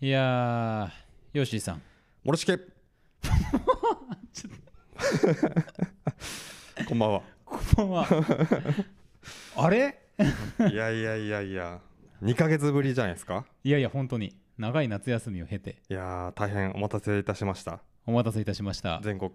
いやー、ヨッシーさん。もろしけこんばんは。こんばんは。あれ？いやいやいやいや。2ヶ月ぶりじゃないですか？いやいや、本当に。長い夏休みを経て、いやー大変お待たせいたしましたお待たせいたしました。全国、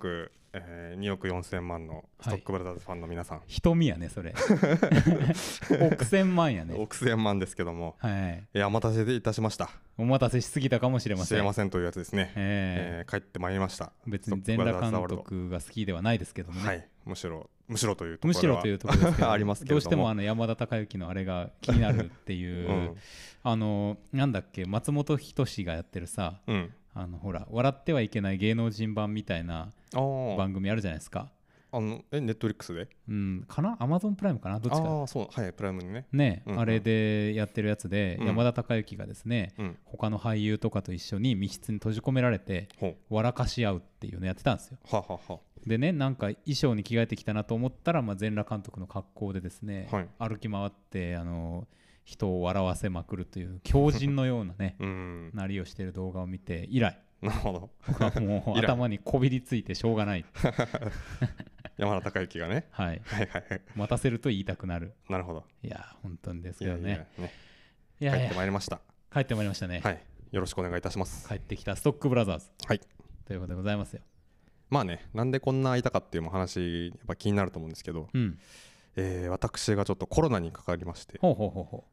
えー、2億4千万のストックブラザーズファンの皆さん、瞳やね、それ。億千万やね。億千万ですけども。はい。いやお待たせいたしました。お待たせしすぎたかもしれません。知れませんというやつですね、ええ。ー帰ってまいりました。ー別に全裸監督が好きではないですけどもね。はい。むしろむしろというところは。むしろというところですけど ありますけれども。どうしてもあの山田孝之のあれが気になるっていう、うん。あのなんだっけ松本人志がやってるさ。うんあのほら笑ってはいけない芸能人版みたいな番組あるじゃないですか。あのえネットフリックスで？うんかな？アマゾンプライムかな？どっちか。ああそうはいプライムにね。ね、うんうん。あれでやってるやつで、うん。山田孝之がですねうん。他の俳優とかと一緒に密室に閉じ込められてほ笑かし合うっていうのやってたんですよ。うははは。でねなんか衣装に着替えてきたなと思ったら、まあ、全裸監督の格好でですね、はい。歩き回ってあの人を笑わせまくるという強靭のようなねうん。なりをしている動画を見て以来なるほど。僕はもう頭にこびりついてしょうがない、山田孝之がね。はい、はいはいはい。待たせると言いたくなる。なるほど。いや本当にですけどね。いやいや帰ってまいりました。帰ってまいりましたね、はい。よろしくお願いいたします。帰ってきたストックブラザーズ。はい。ということでございますよ。まあねなんでこんな空いたかっていうも話やっぱ気になると思うんですけど、うんえー私がちょっとコロナにかかりまして。ほうほうほうほ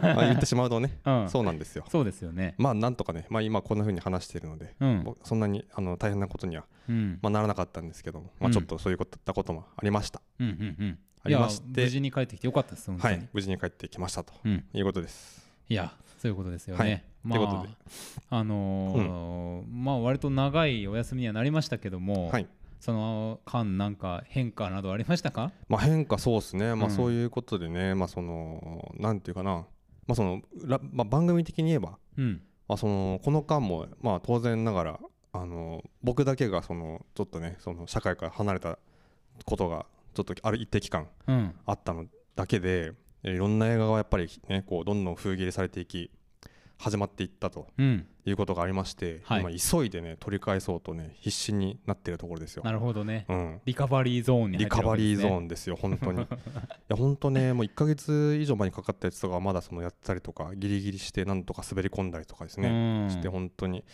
ま あ言ってしまうとね、う、うん、そうなんですよ。そうですよね。まあなんとかねまあ今こんな風に話しているので、うん。僕そんなにあの大変なことには、うん。まあ、ならなかったんですけども、まあ、うん。ちょっとそういうことったこともありました、うんうんうん。ありまして。無事に帰ってきてよかったですはい無事に帰ってきましたと。うん、いうことです。いやそういうことですよね、はいまあということで。あのーまあ割と長いお休みにはなりましたけども、はいその間なんか変化などありましたか？まあ変化そうですね。まあうん。そういうことでね、まあそのなんていうかな。まあそのらまあ番組的に言えば。うん。まあ、そのこの間も、まあ、当然ながらあの僕だけがそのちょっとねその社会から離れたことがちょっとある一定期間うん。あったのだけでえいろんな映画がやっぱりねこうどんどん封切りされていき始まっていったとうん。いうことがありまして、はい。今急いでね取り返そうとね必死になっているところですよ。なるほどね。うん、リカバリーゾーンに入リカバリーゾンーンですよ、本当に。いや、本当ね、もう1ヶ月以上前にかかったやつとかはまだそのやったりとか、ギリギリして、なんとか滑り込んだりとかですね、して、本当に。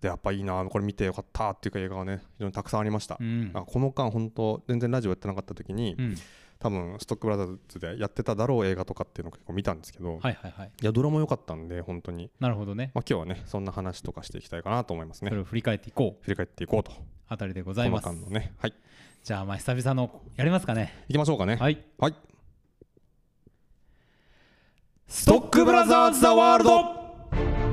で、やっぱいいな、これ見てよかったっていうか映画がね、非常にたくさんありました。うん。あこの間、本当、全然ラジオやってなかった時に、うん多分ストックブラザーズでやってただろう映画とかっていうのを結構見たんですけど、い、はいはいはいや、ドラマ良かったんで、本当に。なるほどねまあ、今日はね、そんな話とかしていきたいかなと思いますね。それを振り返っていこう振り返っていこうと。あたりでございます間のね。はい。じゃあまあ久々のやりますかね行きましょうかね。はいはい。ストックブラザーズ・ザ・ワールド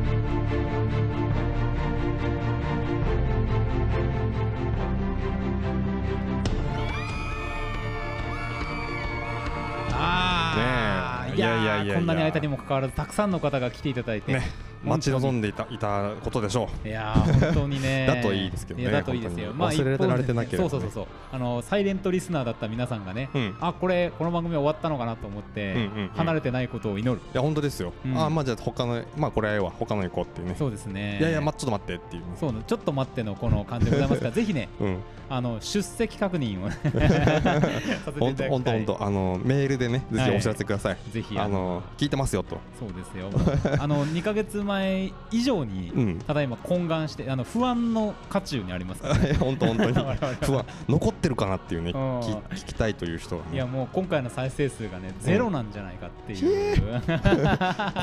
こんなに間にもかかわらずたくさんの方が来ていただいて、ね待ち望んでいたいたことでしょいやー本当にね。だといいですけどねやだといいですよ。本当に忘れられてなければね。そうそうそうそう。あのサイレントリスナーだった皆さんがね、う。うん。いあこれこの番組終わったのかなと思って、うんうんうん。離れてないことを祈る。や、本当ですよ。うん。あ、まあじゃあ他の、まあこれは他の行こうっていうね。そうですね。いやいや、ま、ちょっと待ってっていう。ね。そうねちょっと待ってのこの感じでございますから ぜひねうん。あの出席確認を させてい本当ただきたい。本当本当あのメールでね、ぜひお知らせください。ぜひあの聞いてますよと。そうですよ あの2か月前以上に、うん。ただいま懇願してあの不安の渦中にありますから、ね、本当本当に 不安残ってるかなっていうね、うん聞聞きたいという人がね。いやもう今回の再生数がねゼロなんじゃないかっていう、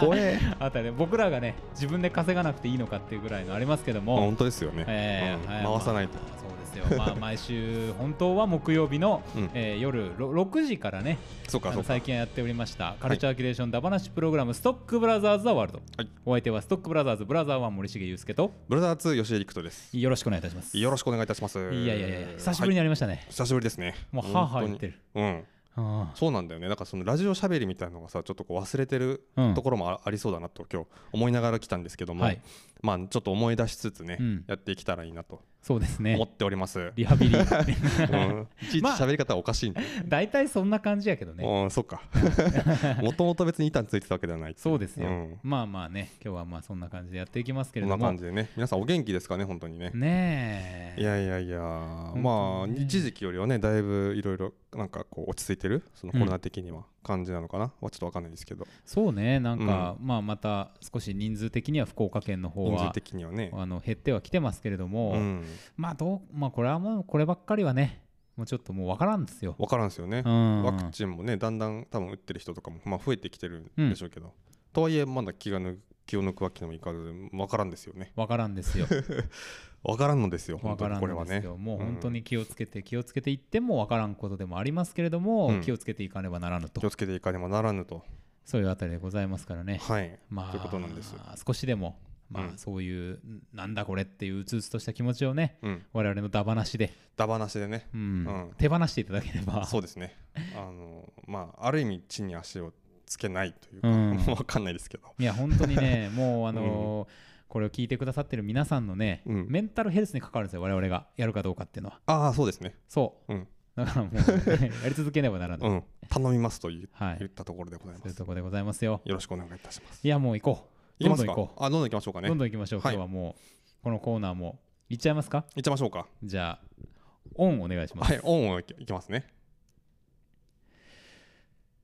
怖え。あたりで僕らがね自分で稼がなくていいのかっていうぐらいのありますけども、本当ですよね。えーうんはい回さないと。まあそうですよ、まあ、毎週本当は木曜日の、うんえー夜ろ6時からねそうかそうか最。近やっておりましたカルチャーキュレーションダバなしプログラム、ストックブラザーズ・ザ・ワールド、はい。お相手はストックブラザーズブラザー1森重裕介と。ブラザー2吉江陸斗です。よろしくお願いいたします。よろしくお願いいたします。いやいやいや久しぶりにはいやりましたね、久しぶりですね。もうはあはあ言ってる。うん。あそうなんだよね。だからそのラジオしゃべりみたいなのがさ、ちょっとこう忘れてるうん。ところもあありそうだなと今日思いながら来たんですけども、はい。まあちょっと思い出しつつね、うん。やっていけたらいいなとそうですね。思っております、リハビリ。うん、いちいちまあ喋り方おかしいんで、大体そんな感じやけどね。うんそっか。もともと別に板についてたわけではない。そうですよ、うん。まあまあね今日はまあそんな感じでやっていきますけれこんなども感じでね。皆さんお元気ですかね本当にね。ねえ。いやいやいやまあね一時期よりはねだいぶいろいろなんかこう落ち着いてる？そのコロナ的には感じなのかな、はちょっとわかんないですけど。そうねなんか、まあまた少し人数的には福岡県の方人数は的にはね。あの減ってはきてますけれども、うん。まあどうまあこれはもうこればっかりはねもうちょっともう分からんですよ、分からんですよね、うん、ワクチンもねだんだん多分打ってる人とかも、まあ、増えてきてるんでしょうけど、とはいえまだ気が抜気を抜くわけにもいかず分からんですよね。分からんですよ。分からんのですよ分本当からんにこれはね。もう本当に気をつけて気をつけていっても分からんことでもありますけれども、うん。気をつけていかねばならぬと。気をつけていかねばならぬと。そういうあたりでございますからね。はい。まあということなんです。少しでもまあ、うん。そういうなんだこれっていううつうつとした気持ちをねうん。我々のダバしで、だ話でね。うん。うん。手放していただければ。そうですね。あのまあある意味地に足をつけないというか、うん。分かんないですけど。いや本当にね もうあのーこれを聞いてくださってる皆さんのね、うん。メンタルヘルスに関わるんですよ我々がやるかどうかっていうのは。ああそうですね。そう、うん。だからもう、やり続けねばならぬ、うん。頼みますと言はい。言ったところでございます、そういうところでございますよ。よろしくお願いいたします。いやもう行こう。いきますか？どんどん行こあどんどん行きましょうかう、ね。どんどん行きましょう。はい。今日はもうこのコーナーも。行っちゃいますか？行っちゃいましょうか。じゃあオンお願いします、はいオンいきますね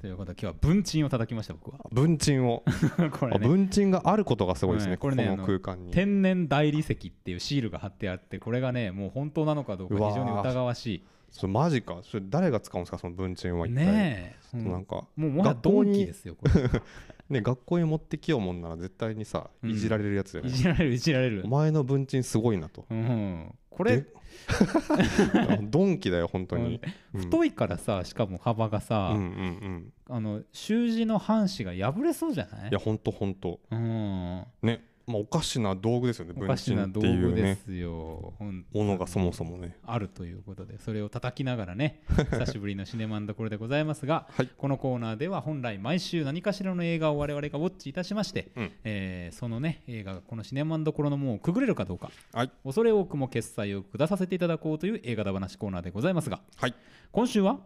ということで今日は文鎮を叩きました僕は。文鎮を、これね。あ文鎮があることがすごいですね、うんこれねこの空間に。天然大理石っていうシールが貼ってあってこれがねもう本当なのかどうか非常に疑わしそれマジか。それ誰が使うんですかその文鎮はい一体。ねえ、うん。なんかもうもはや学校にドンキですよこれ。ね学校に持ってきようもんなら絶対にさうん。いじられるやつじゃないい、じられるいじられる。お前の文鎮すごいなと。うん、これで ドンキだよ本当に、うん。太いからさしかも幅がさ、うんうんうん。あの習字の半紙が破れそうじゃない？いや本当本当うん、ねまあおかしな道具ですよねお文かしな道具ですよ、本当ものがそもそもね。あるということでそれを叩きながらね 久しぶりのシネマンどころでございますが、はい。このコーナーでは本来毎週何かしらの映画を我々がウォッチいたしまして、うん。えーそのね映画がこのシネマンどころの門をくぐれるかどうか、はい。恐れ多くも決済を下させていただこうという映画だ話コーナーでございますがはい。今週は？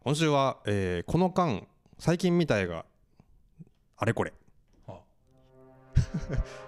今週は、えーこの間最近見た映画あれこれ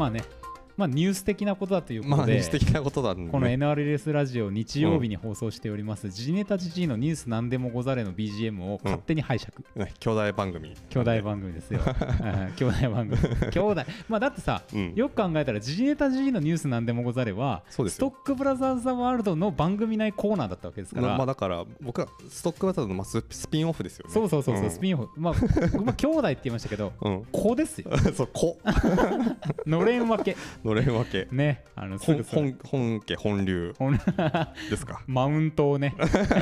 まあねまあニュース的なことだということまあで、この NRS ラジオ日曜日に放送しております、ジネタジジイのニュースなんでもござれの BGM を勝手に拝借、ね兄弟番組。兄弟番組ですよ。うん兄弟番組。兄弟。まあだってさうん。よく考えたらジネタジジイのニュースなんでもござれはストックブラザーズ・ザ・ワールドの番組内コーナーだったわけですから、ままあだから僕はストックバターのまあススピンオフですよね。そうそうそうそう、ん。スピンオフ。まあ僕まあ兄弟って言いましたけどうん。子ですよ。そうこのれん分けのれん分け。ねあのす本本本家本流。ですか？マウントをね。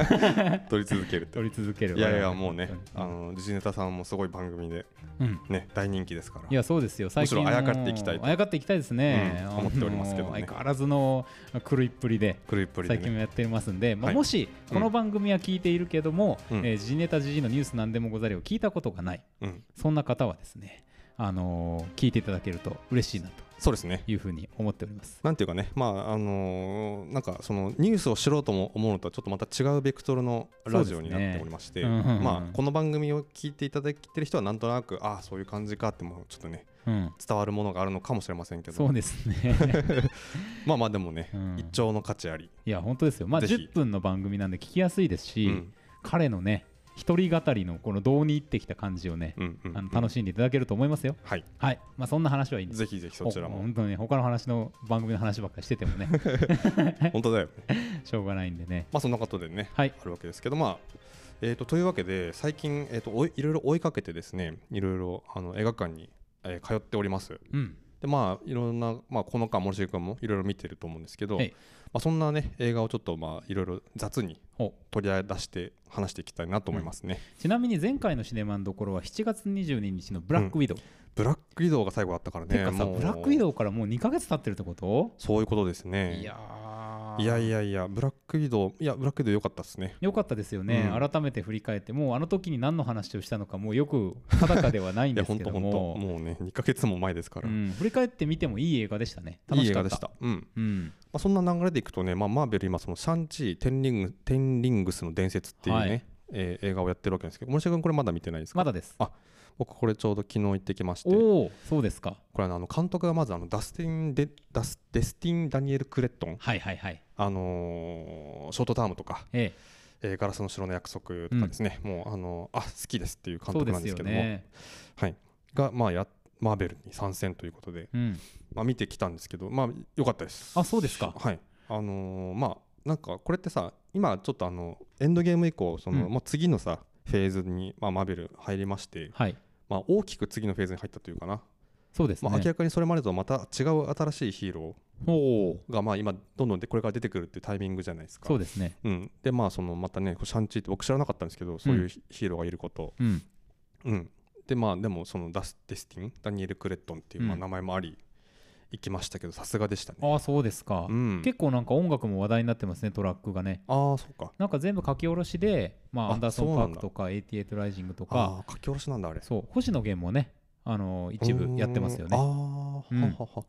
取り続ける取り続ける。いやいやもうねあの時事ネタさんもすごい番組でうん。ね大人気ですから。いやそうですよ。最近むしろあやかっていきたいと。あやかっていきたいですね、うん思っておりますけど相変わらずの狂いっぷりでクルイプリでね。最近もやってますんで、まあはい。もしこの番組は聞いているけども、うん。えー、時ネタ時事のニュースなんでもござれを聞いたことがない。うん。そんな方はですね、あのー聞いていただけると嬉しいなとそうですね。いうふうに思っております。なんていうかね。まああのーなんかそのニュースを知ろうとも思うのとはちょっとまた違うベクトルのラジオになっておりまして、ね。うんうんうん。まあこの番組を聞いていただいてる人はなんとなくああそういう感じかってもちょっとねうん、伝わるものがあるのかもしれませんけど。そうですね。まあまあでもね、うん。一丁の価値あり、いや本当ですよ。まあぜひ。10分の番組なんで聞きやすいですし、うん。彼のね一人語りのこのどうに入ってきた感じをね、うんうんあの楽しんでいただけると思いますよ。はいはい。まあそんな話はいいんです。ぜひぜひそちらもほ本当にね他の話の番組の話ばっかりしててもね 本当だよね しょうがないんでね。まあそんなことでねはい。あるわけですけどまあえー、とというわけで最近、えー、とおいいろいろ追いかけてですねいろいろあの映画館に、えー通っておりますうん。でまあいろんな、まあ、この間森重君もいろいろ見てると思うんですけど、はいまあ、そんなね映画をちょっとまあいろいろ雑にお取り出して話していきたいなと思いますね、ちなみに前回のシネマンどころは7月22日のブラックウィドウ、ブラック移動が最後だったからね。てかさブラックウィドウからもう2ヶ月経ってるってこと？そういうことですね。いやーいやいやいやブラック移動いやブラック移動良かったですね。よかったですよね、うん。改めて振り返ってもうあの時に何の話をしたのかもうよく定かではないんですけど本当本当ももうね2ヶ月も前ですから、うん、振り返ってみてもいい映画でしたね。楽いいしかった。映画でした、うん。まうん、あ、そんな流れでいくとね、まあ、マーベル今そのシャンチーテンリングテンリングスの伝説っていうね、はい。えー映画をやってるわけですけど森下君これまだ見てないですか？まだです僕これちょうど昨日行ってきましておおそうですか。これあの監督がまずあのダスティンデダスデスティン・ダニエル・クレットン、はいはいはい。あのーショートタームとか、ええ。ーガラスの城の約束とかですね、もうあのあ好きですっていう監えそうで督なんですすけども、はい、が、まあ、やマーベルに参戦ということで、うん。まあ、見てきたんですけどまあ良かったです。あそうですか。はい。あのーまあなんかこれってさ今ちょっとあのエンドゲーム以降その、うん。もう次のさフェーズに、まあ、マーベル入りまして、はいまあ、大きく次のフェーズに入ったというかな、そうですね、まあ、明らかにそれまでとはまた違う新しいヒーローがまあ今どんどんでこれから出てくるっていうタイミングじゃないですか。そうですね。うん、でまあそのまたねシャンチーって僕知らなかったんですけどそういうヒヒーローがいること、うん。うん、でまあでもそのダス・デスティン？ダニエル・クレットンっていうまあうん。名前もあり、行きましたけどさすがでしたね。ああそうですか、うん。結構なんか音楽も話題になってますねトラックがね。ああそうか。なんか全部書き下ろしで、まあ、あアンダーソン・パークとか88ライジングとか。ああ書き下ろしなんだあれ。そう。星野源もねあの一部やってますよね。ああ、うん。ははは。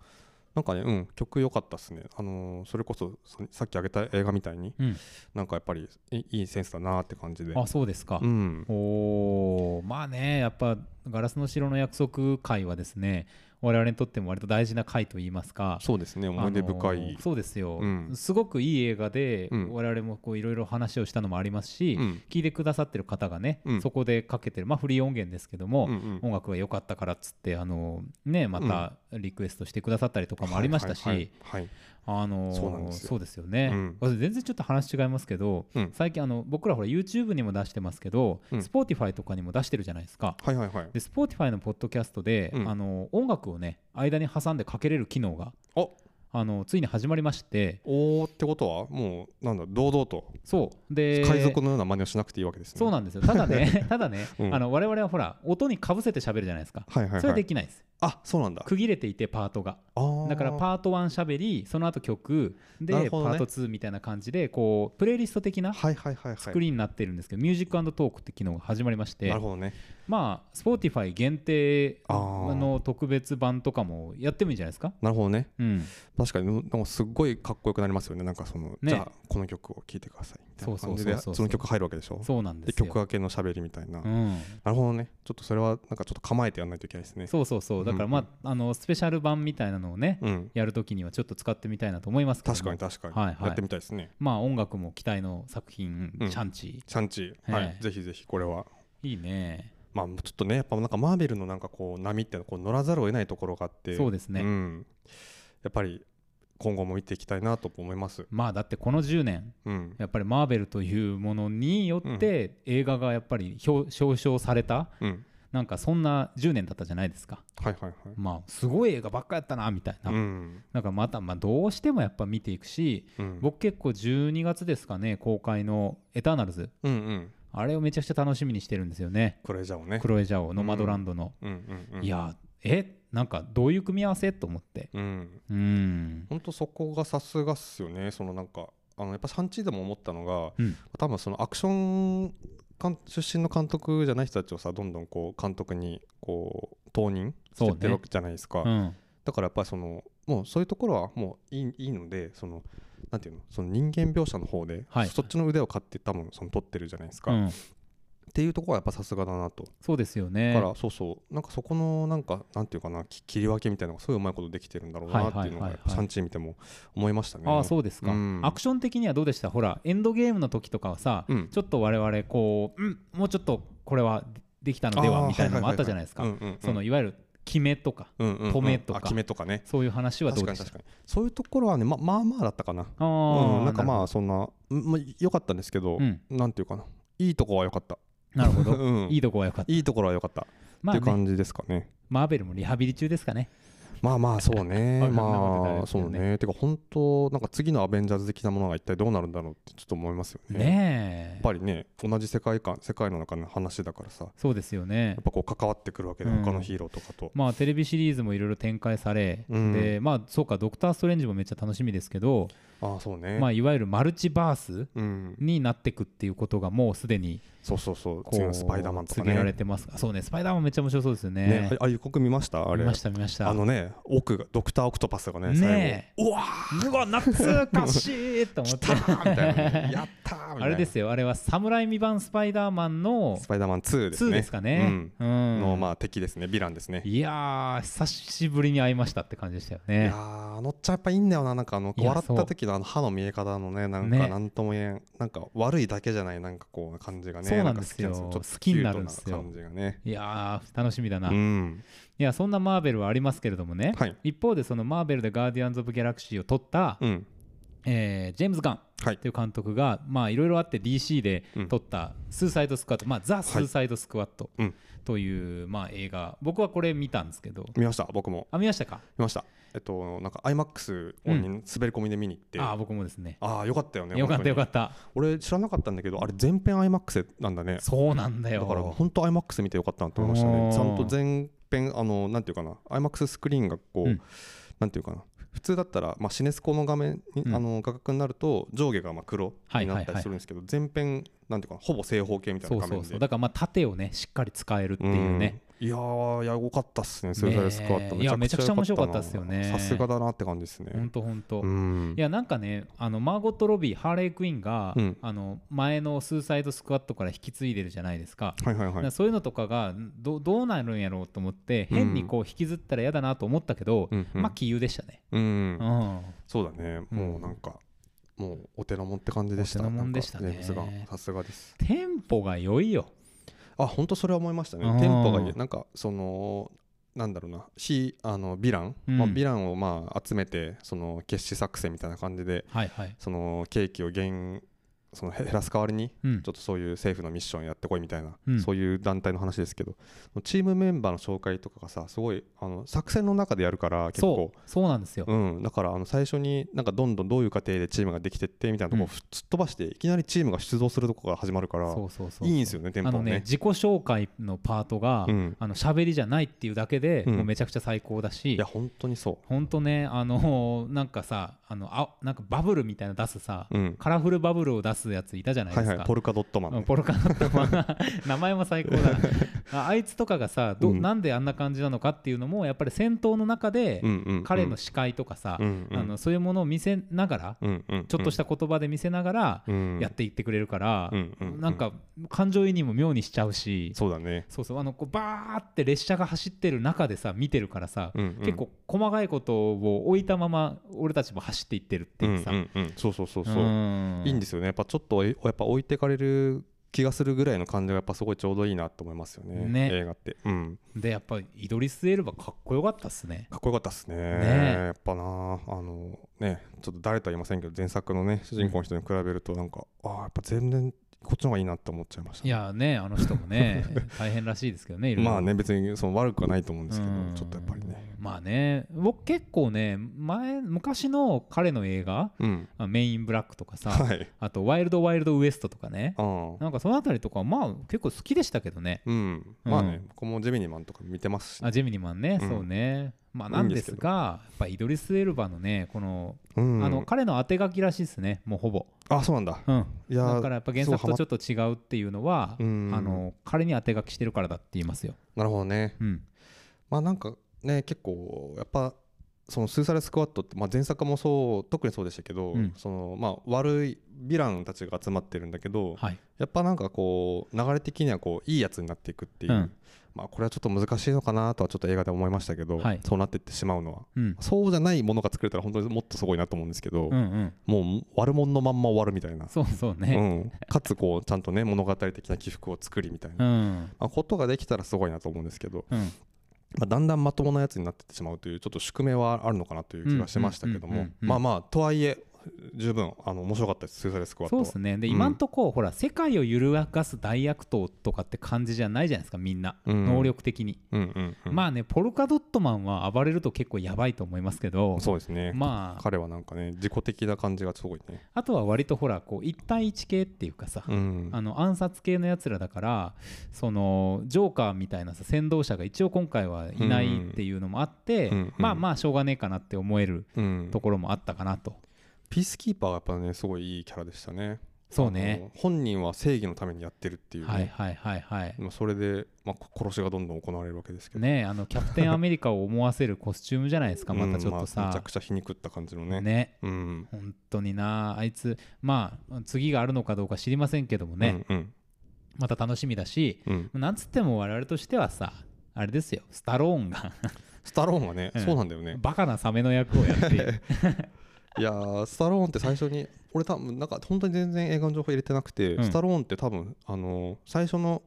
なんかねうん曲良かったっすね。あのーそれこそささっき挙げた映画みたいに、うん。なんかやっぱりいいいセンスだなって感じで。あそうですか、うん。おー。まあねやっぱガラスの城の約束会はですね我々にとっても割と大事な回といいますか。そうですね。思い出深い、あのーそうですよ、うん。すごくいい映画で、うん。我々もこういろいろ話をしたのもありますし、うん。聞いてくださってる方がね、うん。そこでかけてるまあフリー音源ですけども、うんうん。音楽が良かったからっつってあのねまたリクエストしてくださったりとかもありましたし、はいはいはいはいあのーそうですよね、うん。私全然ちょっと話違いますけど、うん。最近あの僕らほら YouTube にも出してますけど、うん。Spotify とかにも出してるじゃないですか。はいはいはい。で Spotify のポッドキャストで、うん。あの音楽をね間に挟んでかけれる機能がおあのついに始まりまして。おーってことはもうなんだ堂々と。そう。で海賊のような真似をしなくていいわけですね。そうなんですよ。ただね ただね、うん。あの我々はほら音にかぶせて喋るじゃないですか、はいはいはい。それできないです。あそうなんだ。区切れていてパートが。だからパート1しゃべりその後曲で、ね。パート2みたいな感じでこうプレイリスト的なはいはいはいはい。作りになってるんですけど、 Music Talk って機能が始まりまして。なるほどねまあ Spotify 限定の特別版とかもやってもいいんじゃないですか？なるほどね。うん。確かになんかすっごいかっこよくなりますよね。なんかその、ねじゃあこの曲を聴いてください。みたいな感じでその曲入るわけでしょ？そうなんでですよ。曲明けのしゃべりみたいな、うん、なるほどね。ちょっとそれはなんかちょっと構えてやらないといけないですね。そうそうそう。だからまあ,、あのスペシャル版みたいなのをね、うん。やるときにはちょっと使ってみたいなと思いますけども。確かに確かに、はいはい。やってみたいですね。まあ音楽も期待の作品、うん。シャンチシャンチー、ははい。い、ぜひぜひこれは。ーいいねまあちょっとねやっぱなんかマーベルのなんかこう波ってこう乗らざるを得ないところがあってそうですね。ん、やっぱり今後も見ていきたいなと思います。まあだってこの10年うん。やっぱりマーベルというものによって映画がやっぱり表表彰されたうん。なんかそんな10年だったじゃないですか。はいはいはい。まあすごい映画ばっかやったなみたいな、うん。なんかまたまあどうしてもやっぱ見ていくしうん。僕結構12月ですかね公開の「エターナルズ。うんうん」あれをめちゃくちゃ楽しみにしてるんですよね。クレジャーをね。クロエジャオノマドランドの、いやえなんかどういう組み合わせ？と思って。うん。うん。本当そこがさすがっすよね。そのなんかあのやっぱサンチーでも思ったのが、うん。多分そのアクション監出身の監督じゃない人たちをさどんどんこう監督にこう投任してってるわけじゃないですか、うん。だからやっぱりそのもうそういうところはもういいいいのでそのなんていうの？その人間描写の方で、はい。そっちの腕を買って多分その取ってるじゃないですか、っうん。ていうところはやっぱさすがだなと。そうですよね。だからそうそう。なんかそこのなんかなんていうかなき切り分けみたいなのがすごいうまいことできてるんだろうなっていうのがやっぱシャンチー見ても思いましたね。ああそうですか、うん。アクション的にはどうでした？ほらエンドゲームの時とかはさ、うん。ちょっと我々こう、うん、もうちょっとこれはできたのではみたいなのもあったじゃないですか。そのいわゆる決めとかうんうんうん。止めとか。あ決めとかね。そういう話はどうでした？確かそういうところはねままあまあだったかな。あーうん、なんかまなあそんなうんまあ良かったんですけど、うん。なんていうかな。いいとこは良かった、なるほど。うん、いいとこはよかった。いいところは良かった、まあね。っていう感じですかね。マーベルもリハビリ中ですかねまあまあそうね。まあそうね。ね。てか本当なんか次のアベンジャーズ的なものが一体どうなるんだろうってちょっと思いますよね。やねえ。っぱりね同じ世界観世界の中の話だからさやそうですよね。っぱこう関わってくるわけで、うん。他のヒーローとかと。まあテレビシリーズもいろいろ展開され、うん。でまあそうかドクター・ストレンジもめっちゃ楽しみですけど、ああそうね。まあいわゆるマルチバースうん。になってくっていうことがもうすでにそうそうそう。こ次のスパイダーマンとか告げられねてますがそうねスパイダーマンめっちゃ面白そうですよね。ねああ予告見ました？あれ。見ました見ました。あのね奥がドクター・オクトパスがねねうわうわ懐かしいと思って。ー来たーみたいな。ね やったーみたいな。あれですよあれは侍未版スパイダーマンのスパイダーマン2です2ねですかね、ううん。んのまあ敵ですね。ヴィランですね。いやー久しぶりに会いましたって感じでしたよいやあのっちゃんやっぱいいんだよななんかあの笑った時のあの歯の見え方のねなんねかなんとも言えんなんか悪いだけじゃないなんかこう感じがねそうなんですよ。か好きになるんですよ。ね。いやー楽しみだな、ういんやそんなマーベルはありますけれどもね、はい。一方でそのマーベルでガーディアンズ・オブ・ギャラクシーを撮った、うん。えージェームズ・ガンはい。っていう監督がまあいろいろあって DC で撮った「スーサイド・スクワット」まあ「ザ・スーサイド・スクワットうん」というまあ映画。僕はこれ見たんですけど。見ました僕も。あ見ましたか？見ましたえっとなんか IMAX をに滑り込みで見に行って。ああ僕もですね。ああよかったよねよかったよかっった。た俺知らなかったんだけどあれ全編 IMAX なんだね。そうなんだよ。だから本当 IMAX 見てよかったなと思いましたね。ちゃんと全編あのなんていうかな IMAX スクリーンがこう、うん。なんていうかな普通だったら、まあ、シネスコの画面に、うん。あの画角になると上下がまあ黒はいになったりするんですけど、全編なんていうかなほぼ正方形みたいそうな画面で。そうそうだからまあ縦をねしっかり使えるっていうね。うんいやーいやよかったっすね。スーサイドスクワット。いやめちゃくちゃ面白かったっすよね。なさすがだなって感じですね。ほんとほんとうん。いやなんかねあのマーゴット・ロビーハーレー・クイーンが、うん。あの前のスーサイド・スクワットから引き継いでるじゃないですか,、はいはいはい。そういうのとかがどどうなるんやろうと思って変にこう引きずったら嫌だなと思ったけど、うんうん。まあ杞憂でしたね、うんうん。そうだね。うん。もうなんかもうお手のもんって感じでした。お手のもんでしたね。さすがです。テンポが良いよあ本当それは思いましたね。うんテンポがいい。なんかそのなんだろうな。非あのヴィラン、うん。まあ、ヴィランをまあ集めてその決死作戦みたいな感じではいはい、その刑期を減その減らす代わりにうん。ちょっとそういう政府のミッションやってこいみたいな、うん。そういう団体の話ですけどチームメンバーの紹介とかがさすごいあの作戦の中でやるから結構。そうそうなんですよ、うん、だからあの最初になんかどんどんどういう過程でチームができてってみたいなところをすっ飛ばしていきなりチームが出動するところから始まるからそうそうそういいんですよねテンポあのがねね自己紹介のパートが、うん。あの喋りじゃないっていうだけで、うん。もうめちゃくちゃ最高だし。いや本当にそほんとねあのなんかさあのあなんかバブルみたいなの出すさ、う、うん、カラフルバブルを出すやついたじゃないですか、はいはいポルカドットマン、ね、うんポルカドットマン。名前も最高だな。ああいつとかがさど、うん。なんであんな感じなのかっていうのもやっぱり戦闘の中でうんうんうん。彼の視界とかさ、うんうん。あのそういうものを見せながら、うんうんちょっとした言葉で見せながらうんやっていってくれるから、うんうんうん。なんか感情移入も妙にしちゃうし、そうだね、そうそうあのこうバーって列車が走ってる中でさ見てるからさ、うんうん。結構細かいことを置いたまま俺たちも走っていってるっていうさ、うんうんうん。そうそうそうそう、ん。いいんですよね。やっぱちょっとやっぱ置いてかれる気がするぐらいの感じがやっぱすごいちょうどいいなと思いますよね。ね。映画って、うん、でやっぱりイドリス・エルバかっこよかったっすね。かっこよかったっすね。えやっぱなあのねちょっと誰とは言いませんけど前作のね主人公の人に比べるとなんか、ああやっぱ全然こっちの方がいいなって思っちゃいました。いやねあの人もね 大変らしいですけどねまあね別にその悪くはないと思うんですけどうん。ちょっとやっぱりね。まあね僕結構ね前昔の彼の映画うん。あメインブラックとかさはい。あとワイルド・ワイルド・ウエストとかねなんかそのあたりとかまあ結構好きでしたけどね。うん。まあね僕もジェミニマンとか見てますしあジェミニマンね、うん。そうねまあなんですがやっぱイドリス・エルバのねこの,、うん。あの彼の当て書きらしいですねもうほぼ、あそうなんだ。うん、いやーだからやっぱ原作とちょっと違うっていうのはうんあの彼に当て書きしてるからだって言いますよ、なるほどね。うん、まあなんかね結構やっぱそのスーサルスクワットって、まあ、前作もそう特にそうでしたけど、うん。そのまあ悪いヴィランたちが集まってるんだけど、はい。やっぱなんかこう流れ的にはこういいやつになっていくっていう、うんまあこれはちょっと難しいのかなとはちょっと映画で思いましたけど、はい。そうなっていってしまうのは。うん。そうじゃないものが作れたら本当にもっとすごいなと思うんですけど、うんうん。もう悪者のまんま終わるみたいな、そうそううねん、かつこうちゃんとね物語的な起伏を作りみたいな、うん。まあ、ことができたらすごいなと思うんですけど、うん。まあ、だんだんまともなやつになってってしまうというちょっと宿命はあるのかなという気がしましたけども。まあまあとはいえ十分あの面白かったです。スーサイドスクワットは。そうですね。で、うん。今んとこほら世界を揺るがす大悪党とかって感じじゃないじゃないですかみんな、うん。能力的に、うんうんうん。まあねポルカドットマンは暴れると結構やばいと思いますけどそうですね。まあ彼はなんかね自己的な感じがすごいね。あとは割とほらこう1対1系っていうかさ、うん。あの暗殺系のやつらだからそのジョーカーみたいなさ先導者が一応今回はいないっていうのもあって、うんうん。まあまあしょうがねえかなって思えるうん。ところもあったかなと、ピースキーパーがやっぱねすごいいいキャラでしたね。そうね。本人は正義のためにやってるっていうね、はいはいはいはい。まあそれで、まあ、殺しがどんどん行われるわけですけど。ねあのキャプテンアメリカを思わせるコスチュームじゃないですかまたちょっとうんまあめさちゃくちゃ皮肉った感じのね。ね。うん。本当にな。あいつまあ次があるのかどうか知りませんけどもね、うんうん。また楽しみだしうん。なんつっても我々としてはさあれですよ。スタローンが。スタローンはね、うん。そうなんだよね。バカなサメの役をやって いやースタローンって最初に俺多分なんか本当に全然映画の情報入れてなくて、うん。スタローンって多分あのー最初の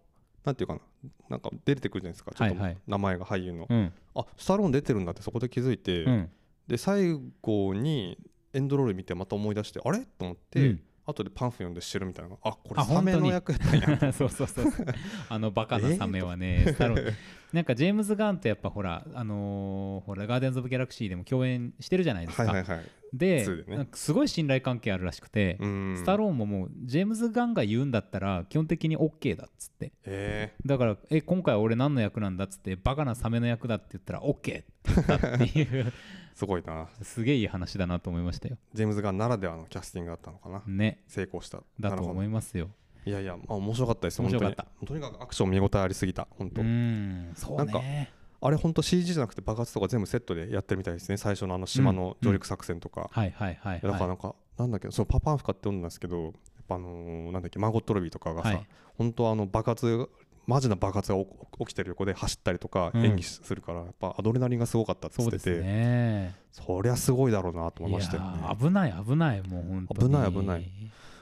なんていうかななんか出てくるじゃないですかちょっとはいはい。名前が俳優の、うん。あスタローン出てるんだってそこで気づいて、うん。で最後にエンドロール見てまた思い出してあれ？と思って、うん後でパンフ読んで知るみたいな。あこれあサメの役 そうそうそう あのバカなサメはね、スタロー。ン なんかジェームズ・ガンとやっぱほらあのーほらガーデンズ・オブ・ギャラクシーでも共演してるじゃないですか、はいはいはい。で2でね。なんかすごい信頼関係あるらしくて、うん。スタローンももうジェームズ・ガンが言うんだったら基本的に OK だっつって。えだからえ今回は俺何の役なんだっつってバカなサメの役だって言ったら OK って言ったっていう。ー、すごいな。すげえいい話だなと思いましたよ。ジェームズ・ガンならではのキャスティングだったのかな。ね。成功した。だと思いますよ。いやいや、まあ、面白かったです。面白かった。とにかくアクション見応えありすぎた。本当、うん。そうなんかね。あれ本当 CG じゃなくて爆発とか全部セットでやってるみたいですね。最初のあの島の上陸作戦とか、はいはいはいはだからなんかなんだっけそのパパンフカって読んだんですけどやっぱあのーなんだっけマーゴット・ロビーとかがさ、はい。本当はあの爆発マジな爆発が起起きてる横で走ったりとかうん。演技するから、やっぱアドレナリンがすごかったっいつっててねそりゃすごいだろうなと思いましたよね。ー危ない危ないもう本当に。危ない危ない。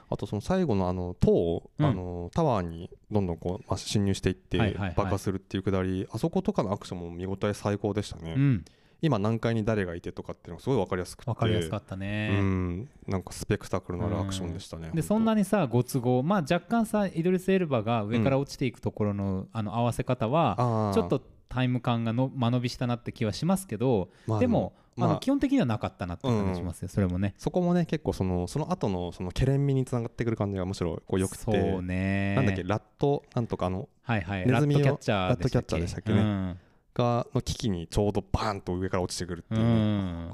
あとその最後のあの塔を、うん。あのタワーにどんどんこう、まあ、侵入していって爆破するっていうくだり、あそことかのアクションも見応え最高でしたね、うん今何階に誰がいてとかっていうのがすごい分かりやすくて。わかりやすかったうねん。なんかスペクタクルのあるアクションでしたね、でそんなにさご都合。まあ若干さイドリス・エルバが上から落ちていくところのあの合わせ方はちょっとタイム感がの間延びしたなって気はしますけどまあでもまああの基本的にはなかったなって感じしますよそれもね。そこもね結構そのその後のそのケレン味につながってくる感じがむしろこうよくて。そうね。なんだっけラットなんとかあのはいはい。ネズミをラットキャッチャーラットキャッチャーでしたっけね。うんがの危機にちょうどバーンと上から落ちてくるっていう。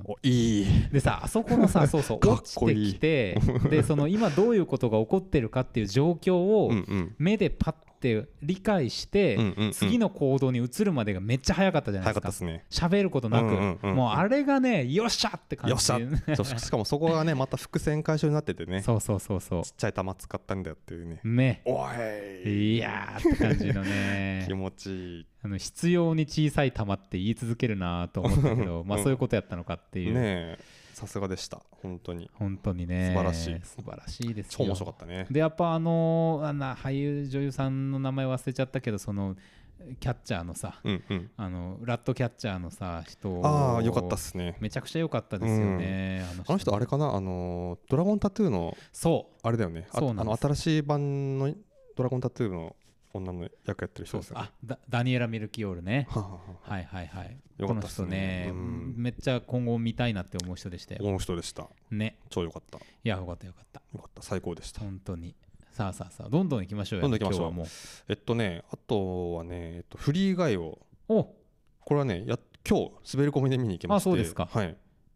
ういい。でさあそこのさ そうそう落ちてきて でその今どういうことが起こってるかっていう状況を目でパッて理解して、次の行動に移るまでがめっちゃ早かったじゃない早ですか。かったですね。喋ることなく、もうあれがねよっしゃって感じ。よっしかもそこがねまた伏線回収になっててね。そうそうそうそちっちゃい弾使ったんだよっていうね。うね。おい。いやーって感じのね。気持ちいいあの必要に小さい玉って言い続けるなと思ったけどまあそういうことやったのかっていう、ねえ。さすがでした。本当に。本当にね。素晴らしい。素晴らしいですよ。超面白かったね。でやっぱあのあんな俳優女優さんの名前忘れちゃったけどそのキャッチャーのさうんうん。あのラットキャッチャーのさ人ああよかったっすね。めちゃくちゃ良かったですよね、あの人。あれかな？あのドラゴンタトゥーのそう。あれだよね。あそうあの新しい版のドラゴンタトゥーの女の役やってる人ですよね。あダダニエラ・ミルキオールね。はいはいはい。よかったっすこの人ねねうん。めっちゃ今後見たいなって思う人でしたよこの人でした。ね。超よかった。いやよかったよかった。よかった。最高でした。本当に。さあさあさあどんどん行きましょうよどんどん行きましょう。今日はもえっとねあとはねえっとフリーガイをうお。これはねや今日滑り込みで見に行きまして。あそうですか。はい。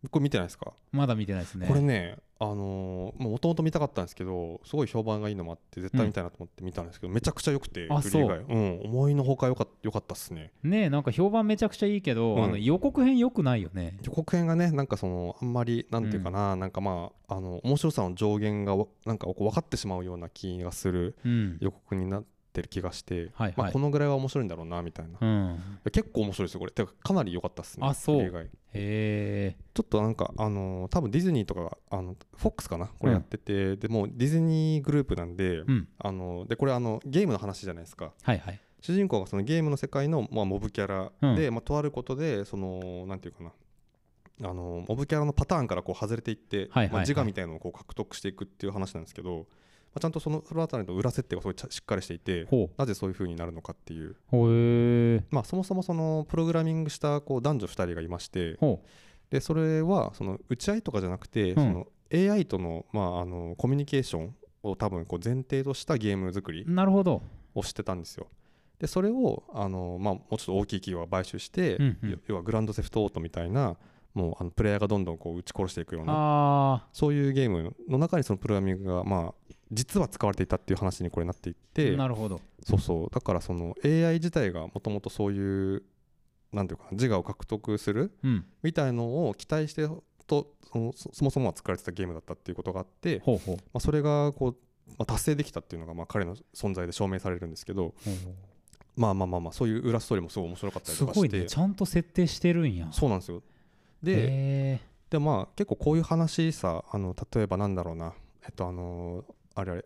これ見てないですか？まだ見てないですね。これねあのーもともと見たかったんですけどすごい評判がいいのもあって絶対見たいなと思って見たんですけど、めちゃくちゃ良くてあフリーガイうん思いのほかよかよかったっすね。ねえなんか評判めちゃくちゃいいけど、うん。あの予告編良くないよね。予告編がねなんかそのあんまりなんていうかな、なんかまああの面白さの上限がわなんか分かってしまうような気がするうん。予告になってる気がして、はいはい。まあ、このぐらいは面白いんだろうなみたいな、いうん。や結構面白いですよこれ。てかかなり良かったっすねあそう。フリーガイ。へえちょっとなんかあのー多分ディズニーとかがあのフォックスかなこれやってて、でもうディズニーグループなんで、うん。あのでこれあのゲームの話じゃないですか。はいはい。主人公がそのゲームの世界の、まあ、モブキャラで、まあ、とあることでそのなんていうかな。あのモブキャラのパターンからこう外れていって、はいはいはい。まあ、自我みたいなのをこう獲得していくっていう話なんですけど、まあ、ちゃんとそのそのあたりの裏設定がすごいしっかりしていてほなぜそういう風になるのかっていう、まあ、そもそもそのプログラミングしたこう男女2人がいましてほでそれはその打ち合いとかじゃなくて、ん。その AI との,、まあ、あのコミュニケーションを多分こう前提としたゲーム作りうなるほど。をしてたんですよ。でそれをあの、まあ、もうちょっと大きい企業が買収して、要はグランドセフトオートみたいなもうあのプレイヤーがどんどんこう撃ち殺していくようなあそういうゲームの中にそのプログラミングがまあ実は使われていたっていう話にこれなっていっあてなるほど。そうそう。だからその AI 自体がもともとそういうなんていうかな自我を獲得するうん。みたいのを期待してとそのそそもそもは作られてたゲームだったっていうことがあって、ほうほう。まあ、それがこう、まあ、達成できたっていうのがまあ彼の存在で証明されるんですけどまあまあまあまあそういう裏ストーリーもすごい面白かったりすとかして。ごいね。ちゃんと設定してるんや。そうなんですよでへでまあ結構こういう話さあの例えばなんだろうな。えっとあのあれあれ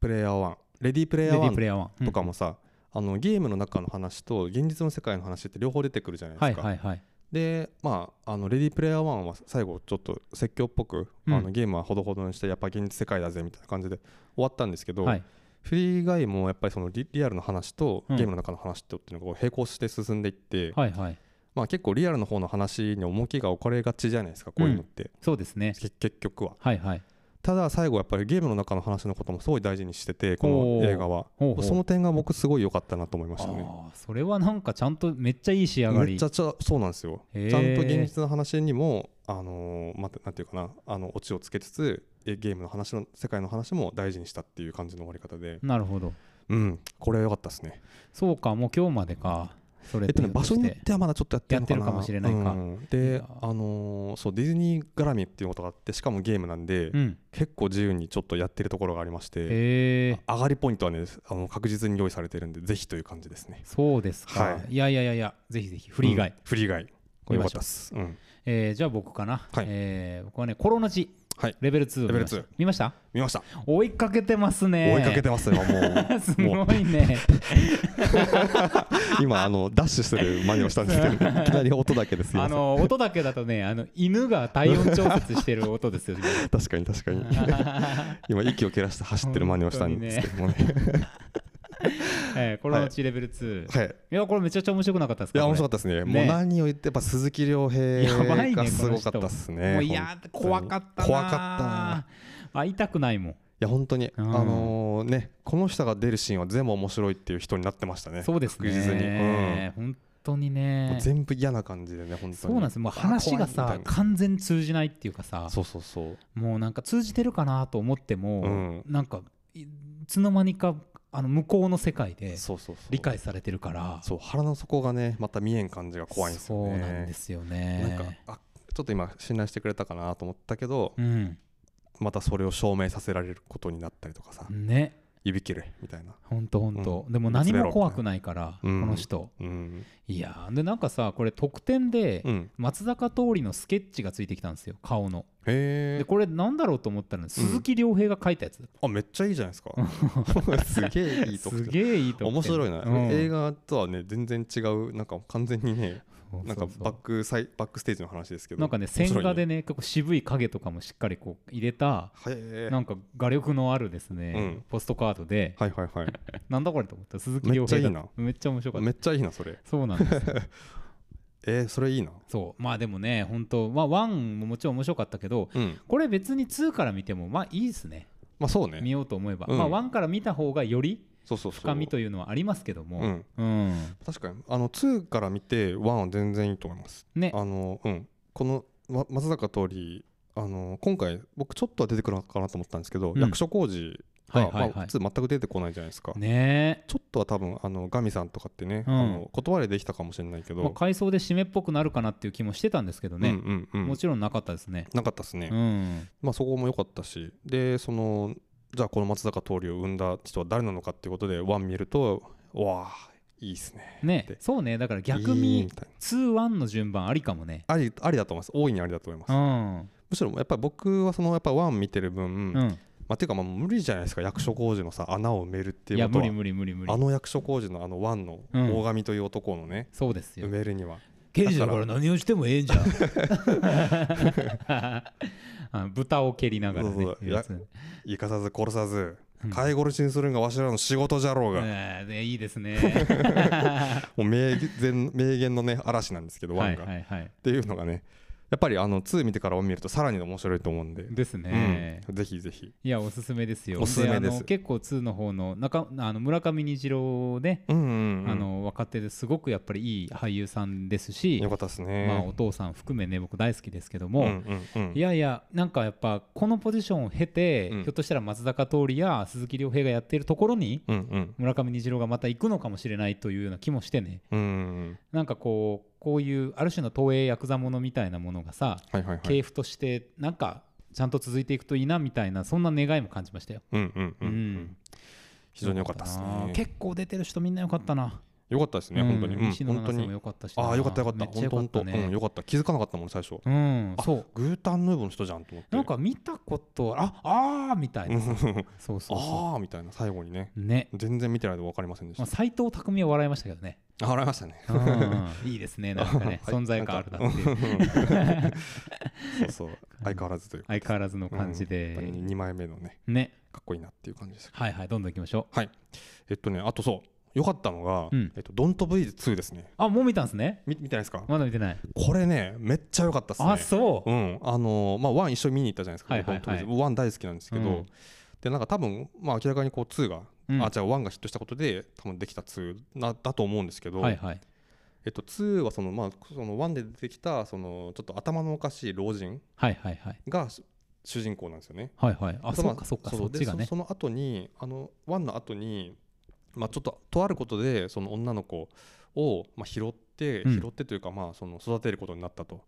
プレイヤー1レディープレイヤー1レディープレイヤー1とかもさ、あのゲームの中の話と現実の世界の話って両方出てくるじゃないですか、はいはいはい。でまああのレディープレイヤー1は最後ちょっと説教っぽく、うん。あのゲームはほどほどにしてやっぱ現実世界だぜみたいな感じで終わったんですけど、はい。フリーガイもやっぱりそのリリアルの話とうん。ゲームの中の話とっていうのが並行して進んでいって、はいはいまあ結構リアルの方の話に重きが置かれがちじゃないですかこういうのって、そうですね。け結局は。はいはい。ただ最後やっぱりゲームの中の話のこともすごい大事にしててこの映画は。その点が僕すごい良かったなと思いましたね。それはなんかちゃんとめっちゃいい仕上がり。めっちゃちゃそうなんですよ。ちゃんと現実の話にもあのーまたなんていうかな。あのオチをつけつつえゲームの話の世界の話も大事にしたっていう感じの終わり方で。なるほど。うん。これは良かったですね。そうかもう今日までかそれえっとね場所によてってはまだちょっとやってるのかな。やってるかもしれないか。うん。いでや。あのーそうディズニー絡みっていうことがあってしかもゲームなんで、うん。結構自由にちょっとやってるところがありまして上がりポイントはねあの確実に用意されてるんでぜひという感じですね。そうですか、、はい。やいやいやいやぜひぜひフリー以外、うん。フリー以外。これ良かったっす。うん。えーじゃあ僕かな、はい。えー僕はねコロナ字はい。レベル2をレベル見ました。2見ました？見ました。追いかけてますね。追いかけてますよもう。すごいね。今あのダッシュする真似をしたんですけど、いきなり音だけです。よあの音だけだとねあの犬が体温調節してる音ですよ確かに確かに。今息を切らして走ってる真似をしたんですけどもね えーコロナ字レベル2、い、はい。やこれめちゃくちゃ面白くなかったですいやか面白かったですね。ね。もう何を言ってやっぱ鈴木亮平がすごかったですね。いや怖かったな怖かった。な会いたくないもん。いや本当に、うん。あのねこの人が出るシーンは全部面白いっていう人になってましたね。そうです確実に、ね、本当にね。う全部嫌な感じでね本当に。そうなんです。もう話がさ完全に通じないっていうかさ。そうそうそう。もうなんか通じてるかなと思っても、うん。なんかいいつの間にかあの向こうの世界で理解されてるから。そう腹の底がねまた見えん感じが怖いんですよね。そうなんですよね。なんかあちょっと今信頼してくれたかなと思ったけど、うん。またそれを証明させられることになったりとかさ、ね。指切れみたいな。ほんとほんと、うん。でも何も怖くないから、うん。この人。うん。いやーでなんかさこれ特典でうん。松坂桃李のスケッチがついてきたんですよ。顔のでこれなんだろうと思ったら鈴木亮平が描いたやつだった。あめっちゃいいじゃないですか。すげえいい特す典げえいいと面白いな、うん。映画とはね全然違うなんか完全にねなんかバックサイバックステージの話ですけど。なんかね線画でね結構渋い影とかもしっかりこう入れたなんか画力のあるですね、うん。ポストカードで、はいはいはい。なんだこれと思った。ら鈴木亮平だめっちゃいいな。めっちゃ面白かった。めっちゃいいなそれ。そうなんですよ えー、それいいなそう。まあでもね本当まあ1ももちろん面白かったけどうん。これ別に2から見てもまあいいですね。まあそうね。見ようと思えば、うん。まあ1から見た方がより深みというのはありますけども。うん。うん。確かに。あの2から見て1は全然いいと思います。ね。あのうん。このま松坂桃李あの今回僕ちょっとは出てくるのかなと思ったんですけど、うん。役所広司が、はいはいはい。まあ、普通全く出てこないじゃないですか、ね。ちょっとは多分あのガミさんとかってね、うん。あの断りできたかもしれないけえ、ど、まあ、回想で締めっぽくなるかなっていう気もしてたんですけどね、うんうんうん。もちろんなかったですね。なかったですね、うん。まあそこも良かったし。でそのじゃあこの松坂桃李を生んだ人は誰なのかっていうことで1見るとわあいいっすね。ねでそうね。だから逆にみたい2-1の順番ありかもねな。ありありだと思います大いにありだと思います、うん。むしろやっぱり僕はそのやっぱ1見てる分、うんまあ、ていうかまあ無理じゃないですか役所広司のさ穴を埋めるっていうことは。無理無理無理あの役所広司のあの1のうん。大神という男のね、そうですよ。埋めるには。刑事だから何をしてもええんじゃん。あ 豚を蹴りながらね生かさず殺さずうん。飼い殺しにするんがわしらの仕事じゃろうが、えーねいいですね。もう名言名言のね嵐なんですけどワはいンが、っはいはい。ていうのがねやっぱりあの2見てから見るとさらに面白いと思うんで、ですね、うん、ぜひぜひ。いやおすすめですよ。おすすめです。結構2の方の中あの村上虹郎ね、うんうん、うん、あの若手ですごくやっぱりいい俳優さんですしよかったですね。まあ、お父さん含めね僕大好きですけども、うんうんうん。いやいやなんかやっぱこのポジションを経て、うん。ひょっとしたら松坂桃李や鈴木亮平がやっているところにうんうん。村上虹郎がまた行くのかもしれないというような気もしてね。うんうん。なんかこうこういうある種の東映ヤクザものみたいなものがさ、はいはいはい。系譜としてなんかちゃんと続いていくといいなみたいなそんな願いも感じましたよ。うんうんうん、ううん。ん、非常に良かったですね。な。結構出てる人みんな良かったな。良かったですね、うん。本当に、うん、西も良かったしな。ああよかったよかった。本当本当。うんね。よかった。気づかなかったもん最初。うん、あそう。グータンヌーボーの人じゃんと思って。なんか見たことああーみたいな。そうそうそああみたいな最後にね。う。ね。全然見てないで分かりませんでしまあ、た斎藤工は笑いましたけどね。あ笑いましたね。うん。いいですね、なんかね、はい。存在感あるなっていう、そうそう。相変わらずというか。相変わらずの感じで、2枚目のね。ね、かっこいいなっていう感じです。はいはい、どんどん行きましょう。えっとねあとそう良かったのが、うんえっと、ドントブリーズ2ですねあ、もう見たんですね。み見てないですか？まだ見てない。これねめっちゃ良かったっすねあ、そう。うんあのーまあワン一緒に見に行ったじゃないですか、はいはいはいドントブリーズワン大好きなんですけど、うんでなんか多分まあ明らかにこう2が、うんあじゃあ1がヒットしたことで多分できた2なだと思うんですけど、はいはい。えっと、2はその、まあ、その1で出てきたそのちょっと頭のおかしい老人はいはいはい。が主主人公なんですよね。はいはい。あ、まそうかそうか、うそっちがねでそ。その後にあの1の後にまあちょっととあることでその女の子をまあ拾って、うん拾ってというかまあその育てることになったと。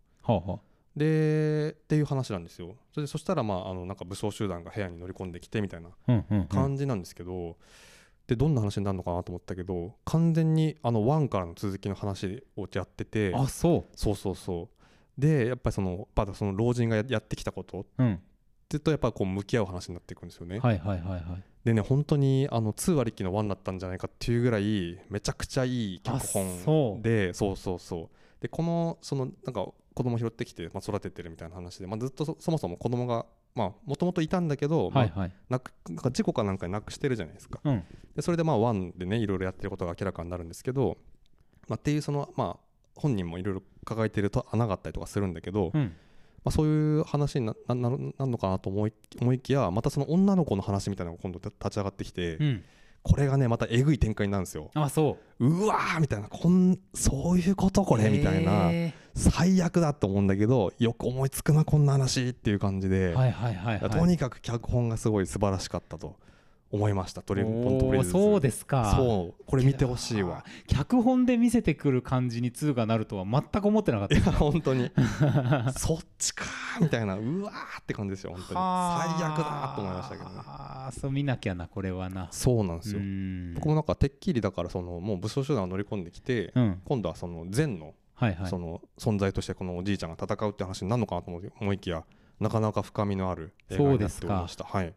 でっていう話なんですよ。それでそしたらまああのなんか武装集団が部屋に乗り込んできてみたいな。感じなんですけど、でどんな話になるのかなと思ったけど完全にあの1からの続きの話をやっててあ、そう。そうそうそうでやっぱりそのまだその老人がややってきたことっうん。てとやっぱこう向き合う話になっていくんですよね。はいはいはいはい。でね本当にあの2割りきの1だったんじゃないかっていうぐらいめちゃくちゃいい脚本うでそうそうそうでこのそのなんか子供拾ってきて、まあ、育ててるみたいな話で、まあ、ずっとそそもそも子供がまあもともといたんだけど、まあ。なくなんか事故かなんかになくしてるじゃないですか。うん。でそれでまあ1でねいろいろやってることが明らかになるんですけど、まあ、っていうそのまあ本人もいろいろ抱えてると穴があったりとかするんだけど、うん。まあ、そういう話になななるのかなと思い思いきやまたその女の子の話みたいなのが今度立ち上がってきて、うん。これがねまたえぐい展開になるんですよ。あ、そう。うわーみたいなこんそういうことこれ？みたいなへ最悪だと思うんだけどよく思いつくなこんな話っていう感じで、ーはいはいはいはい。とにかく脚本がすごい素晴らしかったと思いましたトリポントブリーズおーそうですか。そうこれ見てほしいわ。脚本で見せてくる感じに2がなるとは全く思ってなかっいたや本当に。そっちかーみたいなうわーって感じですよ本当に。最悪だーと思いましたけどね。ああそう見なきゃなこれはな。そうなんですよ。うん。僕もなんかてっきりだからそのもう武装集団が乗り込んできて、うん。今度はその善のはいはい。その存在としてこのおじいちゃんが戦うって話になるのかなと思い思いきやなかなか深みのある映画になっておりました。はい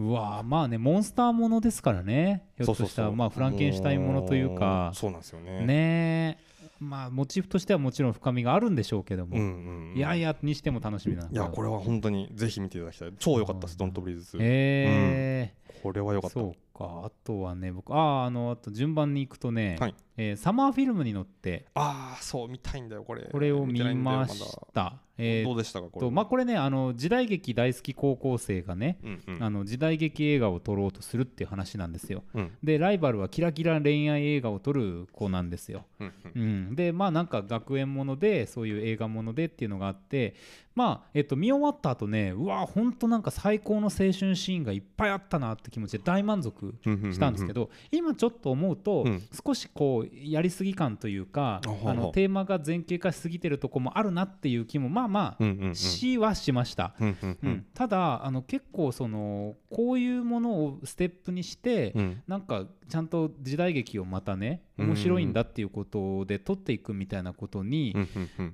うわーまあねモンスターものですからね。ひょっとしたらまあフランケンシュタインものというか。そうなんですよね。ね。えまあモチーフとしてはもちろん深みがあるんでしょうけども、うんうんうん。いやいやにしても楽しみだないやこれは本当にぜひ見ていただきたい。超良かったですドントブリーズ2え。これは良かった。そうか。あとはね僕あああのあと順番に行くとね、はいえーサマーフィルムに乗ってああそう見たいんだよこれ。これを見ました。えーどうでしたかこれ。とまあこれねあの時代劇大好き高校生がね、うん。うんあの時代劇映画を撮ろうとするっていう話なんですよ。うん。でライバルはキラキラ恋愛映画を撮る子なんですよ。うんうん。うん、でまあなんか学園ものでそういう映画ものでっていうのがあってまあえっと見終わった後ねうわほんとなんか最高の青春シーンがいっぱいあったなって気持ちで大満足したんですけど今ちょっと思うとうん。少しこうやりすぎ感というかあのテーマが前傾化しすぎてるとこもあるなっていう気もまあまうんうんうん。あしはしました。うんうんううん。ん、ただあの結構そのこういうものをステップにして、うん。なんかちゃんと時代劇をまたねうん。面白いんだっていうことで撮っていくみたいなことに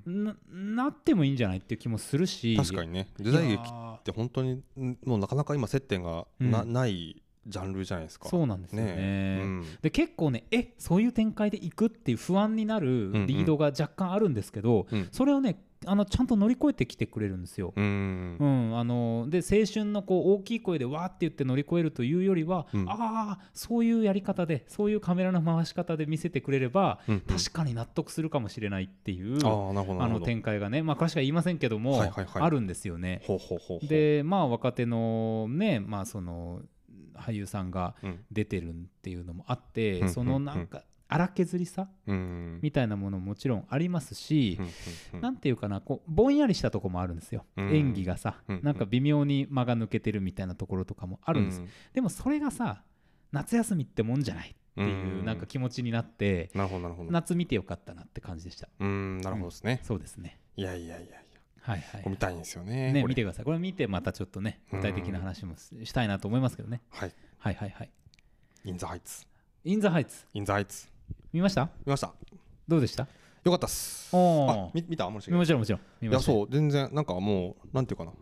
ななってもいいんじゃないっていう気もするし。確かにね。時代劇って本当にんもうなかなか今接点がな,、うん。ないジャンルじゃないですか。そうなんですよね。え。うん。で結構ねえそういう展開でいくっていう不安になるリードが若干あるんですけど、うん。それをねあのちゃんと乗り越えてきてくれるんですよ。うん。うん、あので青春のこう大きい声でわーって言って乗り越えるというよりは、うん。ああそういうやり方でそういうカメラの回し方で見せてくれれば、うんうん。確かに納得するかもしれないっていう、ああなるほどなあの展開がね、まあ、詳しくは言いませんけども、はいはいはい。あるんですよね。ほうほうほうほう。でまあ若手のね、まあ、その俳優さんがうん。出てるっていうのもあって、うん。そのなんか荒削りさうん。みたいなものももちろんありますしう、ん。うん。ていうかなこうぼんやりしたとこもあるんですよ、うん。演技がさ、うん。なんか微妙に間が抜けてるみたいなところとかもあるんです、うん。でもそれがさ夏休みってもんじゃないっていううん。なんか気持ちになって、夏見てよかったなって感じでした。うんなるほどですね。そうですね。いやいやいやはいはい。見たいんですよねね見てください。これ見てまたちょっとね具体的な話もしたいなと思いますけどね。はいはいはい。はい In the Heights In the Heights。インザハイツ。見ました？見ました。どうでした？よかったっす。あみ見た？もちろんもちろん。見いましたよ。やそう。全然なんかもうなんていうかな。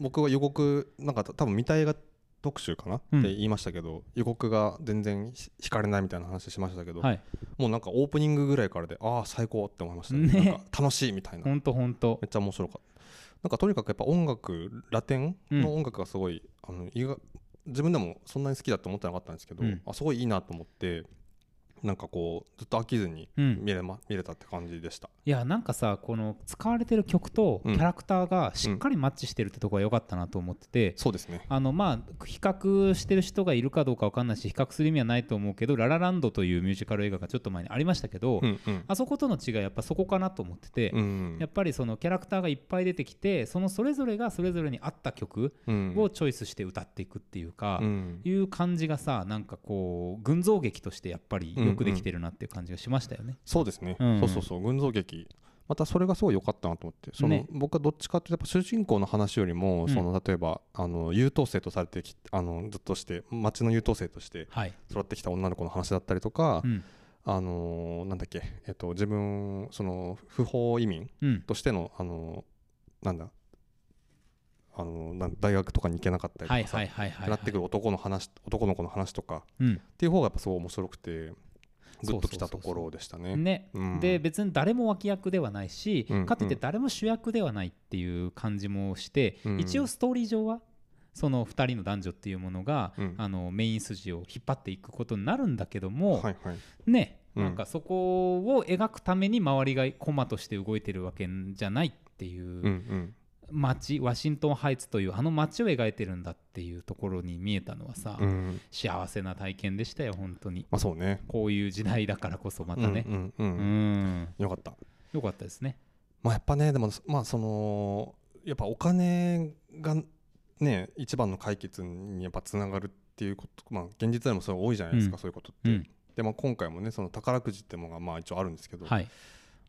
僕は予告なんか多分見た映画特集かな、うん。って言いましたけど予告が全然ひ惹かれないみたいな話しましたけど、はい。もうなんかオープニングぐらいからでああ最高って思いましたね。ね。なんか楽しいみたいな。ほんとほんとめっちゃ面白かった。なんかとにかくやっぱ音楽ラテンの音楽がすごい、あの意外自分でもそんなに好きだと思ってなかったんですけど、うん。あすごいいいなと思ってなんかこうずっと飽きずにうん。見れ,、ま見れたって感じでした。いやなんかさこの使われてる曲とキうん。ャラクターがしっかりマッチしてるってとこが良かったなと思ってて、そうですね。あのまあ比較してる人がいるかどうかわかんないし比較する意味はないと思うけど「ララランド」というミュージカル映画がちょっと前にありましたけど、うんうん。あそことの違いはやっぱそこかなと思ってて、うんやっぱりそのキャラクターがいっぱい出てきてそのそれぞれがそれぞれに合った曲うん。をチョイスして歌っていくっていうか、うん。いう感じがさなんかこう群像劇としてやっぱりよくできてるなっていう感じがしましたよね。そうですね、うんそうそうそう。群像劇。またそれがすごい良かったなと思って。その、ね。僕はどっちかっていうとやっぱ主人公の話よりも、うん。その例えばあの優等生とされてきあのずっとして町の優等生としてはい、育ってきた女の子の話だったりとか、うん。あのーなんだっけ、えっと、自分その不法移民うん。としての、あのーなんだあのー大学とかに行けなかったりとはいかなってくる男の話男の子の話とかうん。っていう方がやっぱすごい面白くてグッときたところでしたね。ね。うん。で別に誰も脇役ではないし、うん。かといって誰も主役ではないっていう感じもして、うん。一応ストーリー上はその2人の男女っていうものが、うん。あのメイン筋を引っ張っていくことになるんだけども、はいはい。ねうん。なんかそこを描くために周りがコマとして動いてるわけじゃないっていううんうん街、ワシントンハイツというあの街を描いてるんだっていうところに見えたのはさ、うん。幸せな体験でしたよ本当に。まあそうね。こういう時代だからこそまたね。よかった。よかったですね。まあやっぱねでもまあそのやっぱお金がね一番の解決にやっぱつながるっていうことまあ現実でもそれ多いじゃないですか、うん。そういうことって、うん。でまあ今回もねその宝くじってものがまあ一応あるんですけど、はい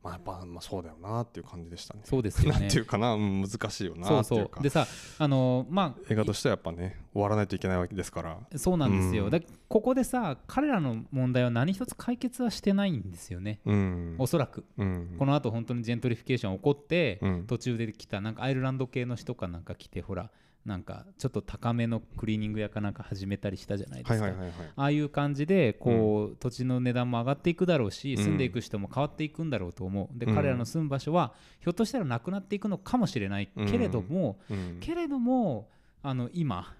まあやっぱまあそうだよなっていう感じでしたね。そうですよなんねていうかな、うん、難しいよなそうそっていう。でさあのま映画としてはやっぱね終わらないといけないわけですから。あそうなんですよ、うん。だここでさ彼らの問題は何一つ解決はしてないんですよね。うん。おそらく。うん。この後本当に gentrification 起こって、うん。途中で来たなんかアイルランド系の人かなんか来てほらなんかちょっと高めのクリーニング屋かなんか始めたりしたじゃないですか、ああいう感じでこう、土地の値段も上がっていくだろうしうん住んでいく人も変わっていくんだろうと思う。で、うん。彼らの住む場所はひょっとしたらなくなっていくのかもしれないけれども、うん。けれどもあの今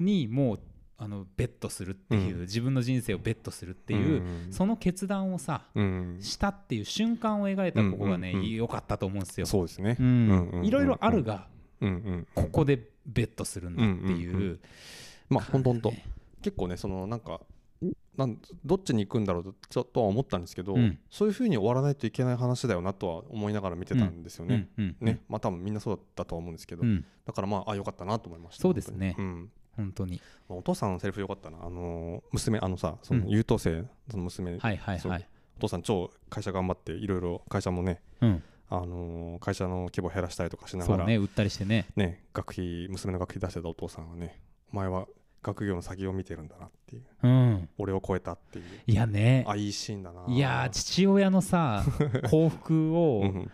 にもうあのベットするっていう、うん。自分の人生をベットするっていう、うん。その決断をさうん。したっていう瞬間を描いたここがね、うんうんうん。良かったと思うんですよ。そうですね。うん。うんうんうんいろいろあるがうんうん。ここでベットするんだっていう,、うんうんうんまあほんとほんと結構ねそのなんかなんどっちに行くんだろうとちょっとは思ったんですけど、うん。そういうふうに終わらないといけない話だよなとは思いながら見てたんですよね。うんうんね。まあ多分みんなそうだったとは思うんですけど、うん。だからまああよかったなと思いましたそうですね。本当に。うん。本当に。まあお父さんのセリフよかったな。あのー娘あのさそのうん。優等生その娘、はいはいはい、お父さん超会社頑張っていろいろ会社もねうん、あのー会社の規模減らしたりとかしながらね売ったりしてね。ね学費娘の学費出してたお父さんはねお前は学業の先を見てるんだなっていう。うん。俺を超えたっていう。いやね。あいいシーンだな。いやー父親のさ 幸福うをん。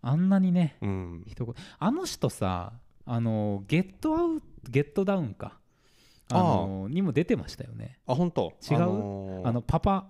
あんなにねうん。一言あの人さあのゲットアウトゲットダウンか。あのにも出てましたよね。あ本当違う？あのー。あのパパ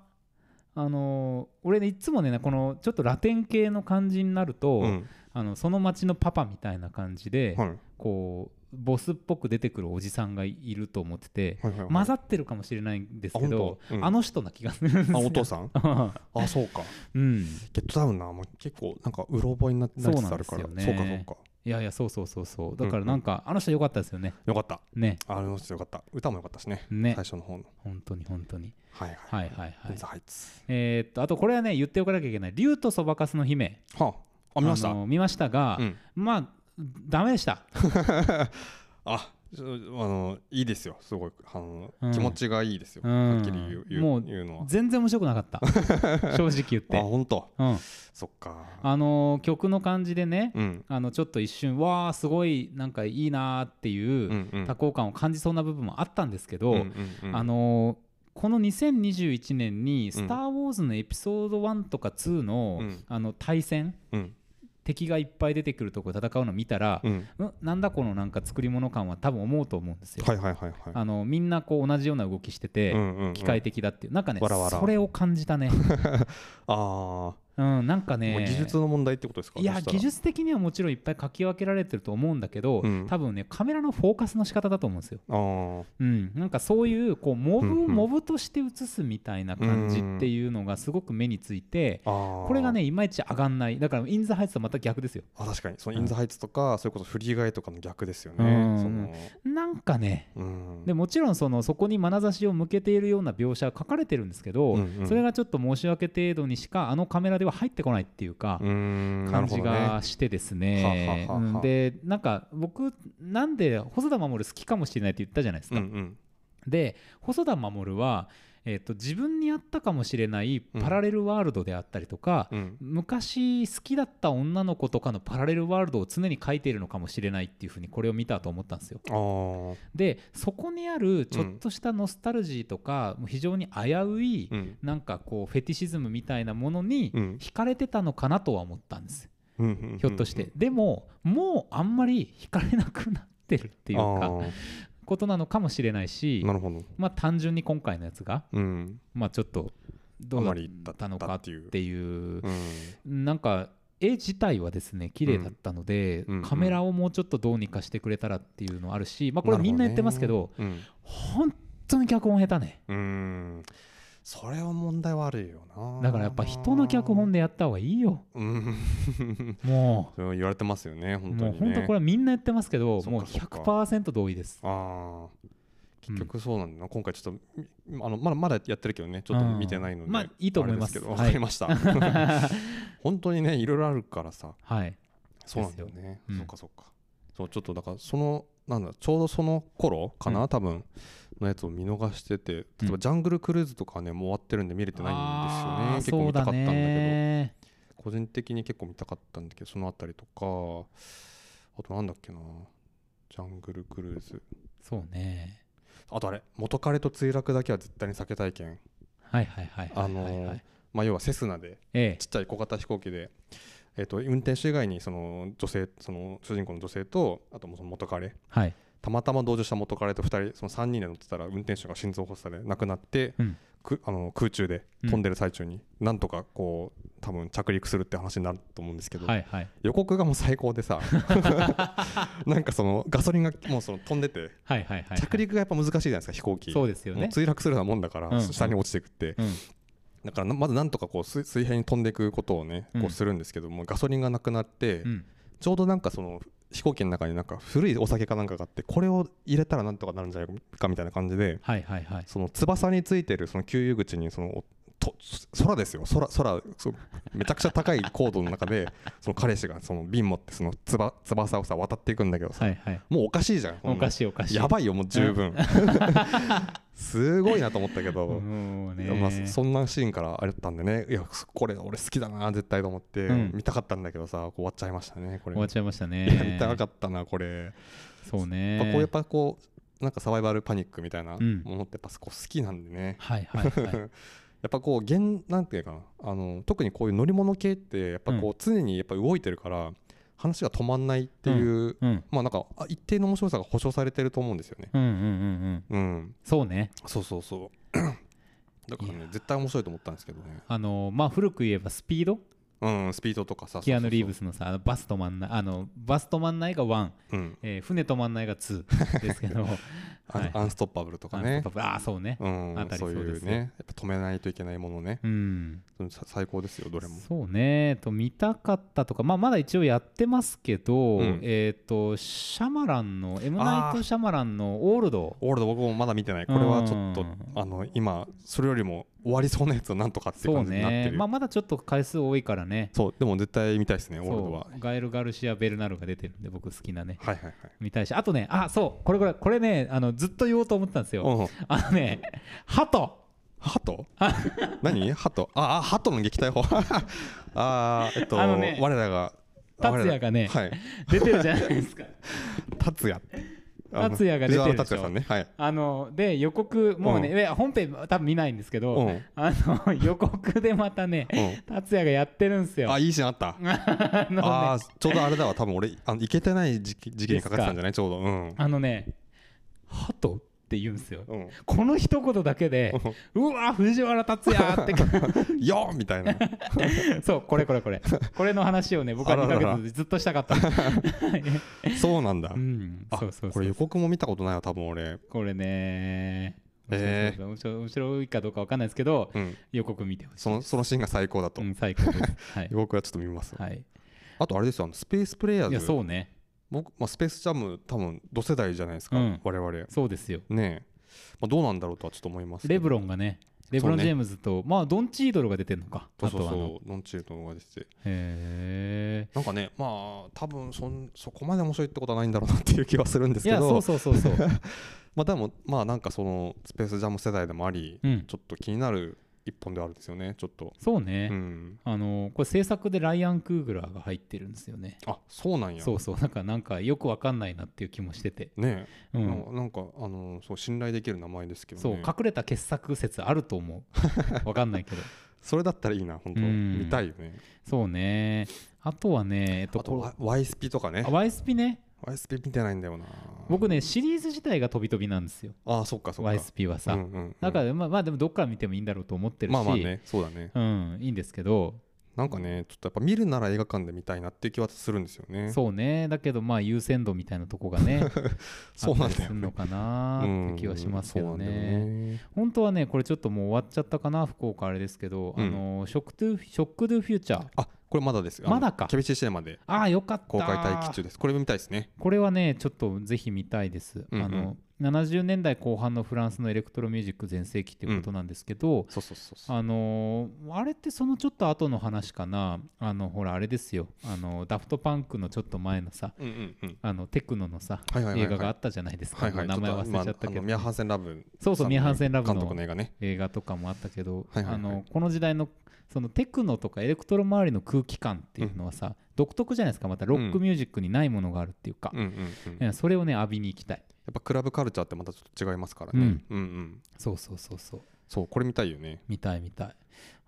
あの俺ねいつもねこのちょっとラテン系の感じになると、うん。あのその町のパパみたいな感じで、はい。こうボスっぽく出てくるおじさんがいると思ってて、はいはいはい。混ざってるかもしれないんですけどあうん。あの人な気がするんですよ。あお父さん？あそうか。うん。ゲットダウンなもう結構なんかうろ覚えになってなりつつあるから。そうなんですよね。そうかそうかいやいやそうそうそうそう。だからなんか、あの人良かったですよね。よかった。ね。あの人よ。かった。歌もよかったしね。ね。最初の方の。本当に本当に。はいはい。はいはいはい。ザハイツ。えーっとあとこれはね言っておかなきゃいけない。竜とそばかすの姫。はあ。あ見ました？あの見ましたが、うん。まあダメでした。ああのいいですよすごいあの、うん気持ちがいいですよ、うん。はっきり言う言うもう言うのは。全然面白くなかった。正直言っあて、本当？うん、そっか。あの曲の感じでね、うん。あのちょっと一瞬わあすごいなんかいいなーっていう多幸感を感じそうな部分もあったんですけど、うんうんうん。あのこの2021年に「うんスター・ウォーズ」のエピソード1とか2の,、うん。あの対戦うん敵がいっぱい出てくるとこ戦うの見たら、うん。うんなんだこのなんか作り物感は多分思うと思うんですよ。はいはいはいはい。あのみんなこう同じような動きしてて、うんうんうん。機械的だっていう。なんかねわらわらそれを感じたね、あうん、なんかね技術の問題ってことですか？いや技術的にはもちろんいっぱい書き分けられてると思うんだけど、うん。多分ねカメラのフォーカスの仕方だと思うんですよ。うん、なんかそういうこうモブをうんうん。モブとして映すみたいな感じっていうのがすごく目について、あー。これがねいまいち上がんない。だからインザハイツとまた逆ですよ。あ確かに。そのインザハイツとか、それこそフリーガイとかの逆ですよね、うん。なんかねうんでもちろんその。そこに眼差しを向けているような描写は書かれてるんですけど、うん。うんそれがちょっと申し訳程度にしかあのカメラでは入ってこないっていうか、感じがしてですね。ははははうんでなんか僕なんで細田守好きかもしれないって言ったじゃないですか。うんうんで細田守は、えっと自分にあったかもしれないパラレルワールドであったりとか、うん。昔好きだった女の子とかのパラレルワールドを常に描いているのかもしれないっていうふうにこれを見たと思ったんですよ。でそこにあるちょっとしたノスタルジーとか、もう非常に危うい、うん。なんかこうフェティシズムみたいなものにうん。惹かれてたのかなとは思ったんです。ひょっとして、でももうあんまり惹かれなくなってるっていうあかーことなのかもしれないしなるほど。まあ単純に今回のやつがうん。まあちょっとどうだったのかっていう。いううん。なんか絵自体はですね綺麗だったので、うん。うんカメラをもうちょっとどうにかしてくれたらっていうのはあるし、まあ、これみんな言ってますけどうん。本当に脚本下手ね。うんそれは問題はあるよな。だからやっぱ人の脚本でやった方がいいよ。うん。もそれは言われてますよねう本当にね。もう本当これはみんな言ってますけどもうそっかそっか。100%同意です。ああ結局そうなんだな、今回ちょっとみあのまだまだやってるけどね。ちょっと見てないので、うん。まあいいと思います。けど。はい。わかりました、本当にねいろいろあるからさ。はい。そうなんだよね、うん。そうかそうか。そうちょっとだからそのなんだちょうどその頃かな、うん。多分のやつを見逃してて例えうんばジャングルクルーズとかはねもう終わってるんで見れてないんですよね。結構見たかったんだけね。ど個人的に結構見たかったんだけど。そのあたりとかあとなんだっけな。ジャングルクルーズ。そうね。あとあれ元彼と墜落だけは絶対に避けたい件はいはいはいはいはいあのーまあ要はセスナでええ。ちっちゃい小型飛行機で、えー、と運転手以外にその女性その主人公の女性とあともうその元彼。はいたまたま同乗した元彼と2人その3人で乗ってたら運転手が心臓発作で亡くなって、うん。くあの空中で飛んでる最中に、なんとかこう多分着陸するって話になると思うんですけど、はいはい。予告がもう最高でさ なんかそのガソリンがもうその飛んでてはいはいはい。着陸がやっぱ難しいじゃないですか飛行機。そうですよね。墜落するようなもんだから、うん。下に落ちていくって、うん。だからなまずなんとかこう水水平に飛んでいくことをねうん。こうするんですけども、ガソリンがなくなって、うん。ちょうどなんかその飛行機の中になんか古いお酒かなんかがあってこれを入れたらなんとかなるんじゃないかみたいな感じではいはいはい。その翼についてるその給油口にそのおと空ですよ。空空めちゃくちゃ高い高度の中で その彼氏がその瓶持ってそのつば翼をさ渡っていくんだけどさ、はいはい。もうおかしいじゃん。おかしいおかしい。やばいよもう十分。すごいなと思ったけど、まあ、そそんなシーンからあれだったんでね。いやこれ俺好きだな絶対と思って、うん。見たかったんだけどさ終わっちゃいましたねこれ。終わっちゃいましたいや見ねたかったなこれ、そうね。やっぱこうやっぱこうなんかサバイバルパニックみたいなうん。ものってやっぱ好きなんでね、はいはいはいやっぱこう現なんていうかなあの特にこういう乗り物系ってやっぱこう常にやっぱ動いてるから、話が止まんないっていう、うんまあなんかあ一定の面白さが保証されてると思うんですよね。うんうんうんうん。うん。そうね。そうそうそう。だからね絶対面白いと思ったんですけどね。あのまあ古く言えばスピード？うんスピードとかさキアヌ・リーブススのさあのバス止まんないあのバス止まんないが1、うん。えー船止まんないが2 ですけど。あはい。アンストッパブルとかあねあそうね。うんあたりそうですよいうね。やっぱ止めないといけないものね。うん。最高ですよどれも。そうね。と見たかったとか、まあ、まだ一応やってますけど、うん。えっ、とシャマランの M ナイあー。ト・シャマランのオールド。オールド僕もまだ見てない。これはちょっとうん。あの今それよりも終わりそうなやつをなんとかって感じになってる。ね。まあ、まだちょっと回数多いからね。そうでも絶対見たいですねオールドは。ガエル・ガルシア・ベルナルが出てるんで僕好きなね。はいはいはい。見たいし。あとねあそうこれこれこれねあのずっと言おうと思ってたんですよ。うんあのねハト。ハト？何？ハト？ああハトの撃退法。あーえっとね我らが達也がねはい。出てるじゃないですか。達也達也が出てるでしょ。ね。はい。あので予告もうね、うん。本編多分見ないんですけど、うん。あの予告でまたねうん。達也がやってるんですよ。あいいシーンあった。あのねあーちょうどあれだわ。多分俺あのいけてない時期時期にかかってたんじゃない？ちょうど。うん。あのねハト？って言うんですよ。うん。この一言だけでうわ藤原達也って よーみたいな。そうこれこれこれ。これの話をね僕は2あららら。ヶ月ずっとしたかった そうなんだ。うんあそうそうそう。これ予告も見たことないわ多分俺。これね。えー。面白いかどうかわかんないですけどうん。予告見てほしいそのそのシーンが最高だと。うん最高です。はい。予告はちょっと見ますはい。あとあれですよあのスペースプレイヤーズ。いやそうね僕、まあ、スペースジャム多分同世代じゃないですか、うん。我々。そうですよ。ねえ、まあ、どうなんだろうとはちょっと思いますレブロンがねレブロン・ジェームズと、まあドンチードルが出てるのか。そうそうそう。ノンチートが出てて。へえなんかねまあ多分そんそこまで面白いってことはないんだろうなっていう気はするんですいやけどそうそうそうそう。まあでもまあなんかそのスペースジャム世代でもあり、うん。ちょっと気になる一本ではあるんですよねちょっと。そうね、うん。あのこれ制作でライアン・クーグラーが入ってるんですよね。あそうなんや。そうそう。なんかなんかよくわかんないなっていう気もしてて、ねえ、うん。ななんかあのそう信頼できる名前ですけどそうね隠れた傑作説あると思う。わかんないけど。それだったらいいな本当。うん。見たいよね。そうね。あとはねえっとあとこワワイスピとかね。あワイスピねワイスピ見てないんだよな。僕ねシリーズ自体が飛び飛びなんですよ。ああそっかそっか。ワイスピはさ、うんうんうん。だからまあまあでもどっから見てもいいんだろうと思ってるし。まあまあねそうだね。うんいいんですけど。なんかねちょっとやっぱ見るなら映画館で見たいなっていう気はするんですよね。そうね。だけどまあ優先度みたいなとこがね そうなんだよね。するのかなーって気はしますけどね。ね。本当はねこれちょっともう終わっちゃったかな福岡あれですけど、うん。あのショックトゥショックドゥフューチャー。あこれまだですまだか。キャビチシネマで。ああよかった。公開待機中です。これも見たいですね。これはねちょっとぜひ見たいです、うんうん。あの70年代後半のフランスのエレクトロミュージック全盛期っていうことなんですけど、そうそうそうあのーあれってそのちょっと後の話かな。あのほらあれですよ。あのダフトパンクのちょっと前のさうんうんうん。あのテクノのさ、はいはい映画があったじゃないですか、はいはい。名前忘れちゃったけど、ミアハンセンラブそうそうミアハンセンラブの映画ね。映画とかもあったけど、はい。あのこの時代のそのテクノとかエレクトロ周りの空気感っていうのはさ、独特じゃないですか。またロックミュージックにないものがあるっていうか、それをね浴びに行きたい。やっぱクラブカルチャーってまたちょっと違いますからね、うん。うんうん。そうそうそうそう。そうこれ見たいよね。見たい見たい。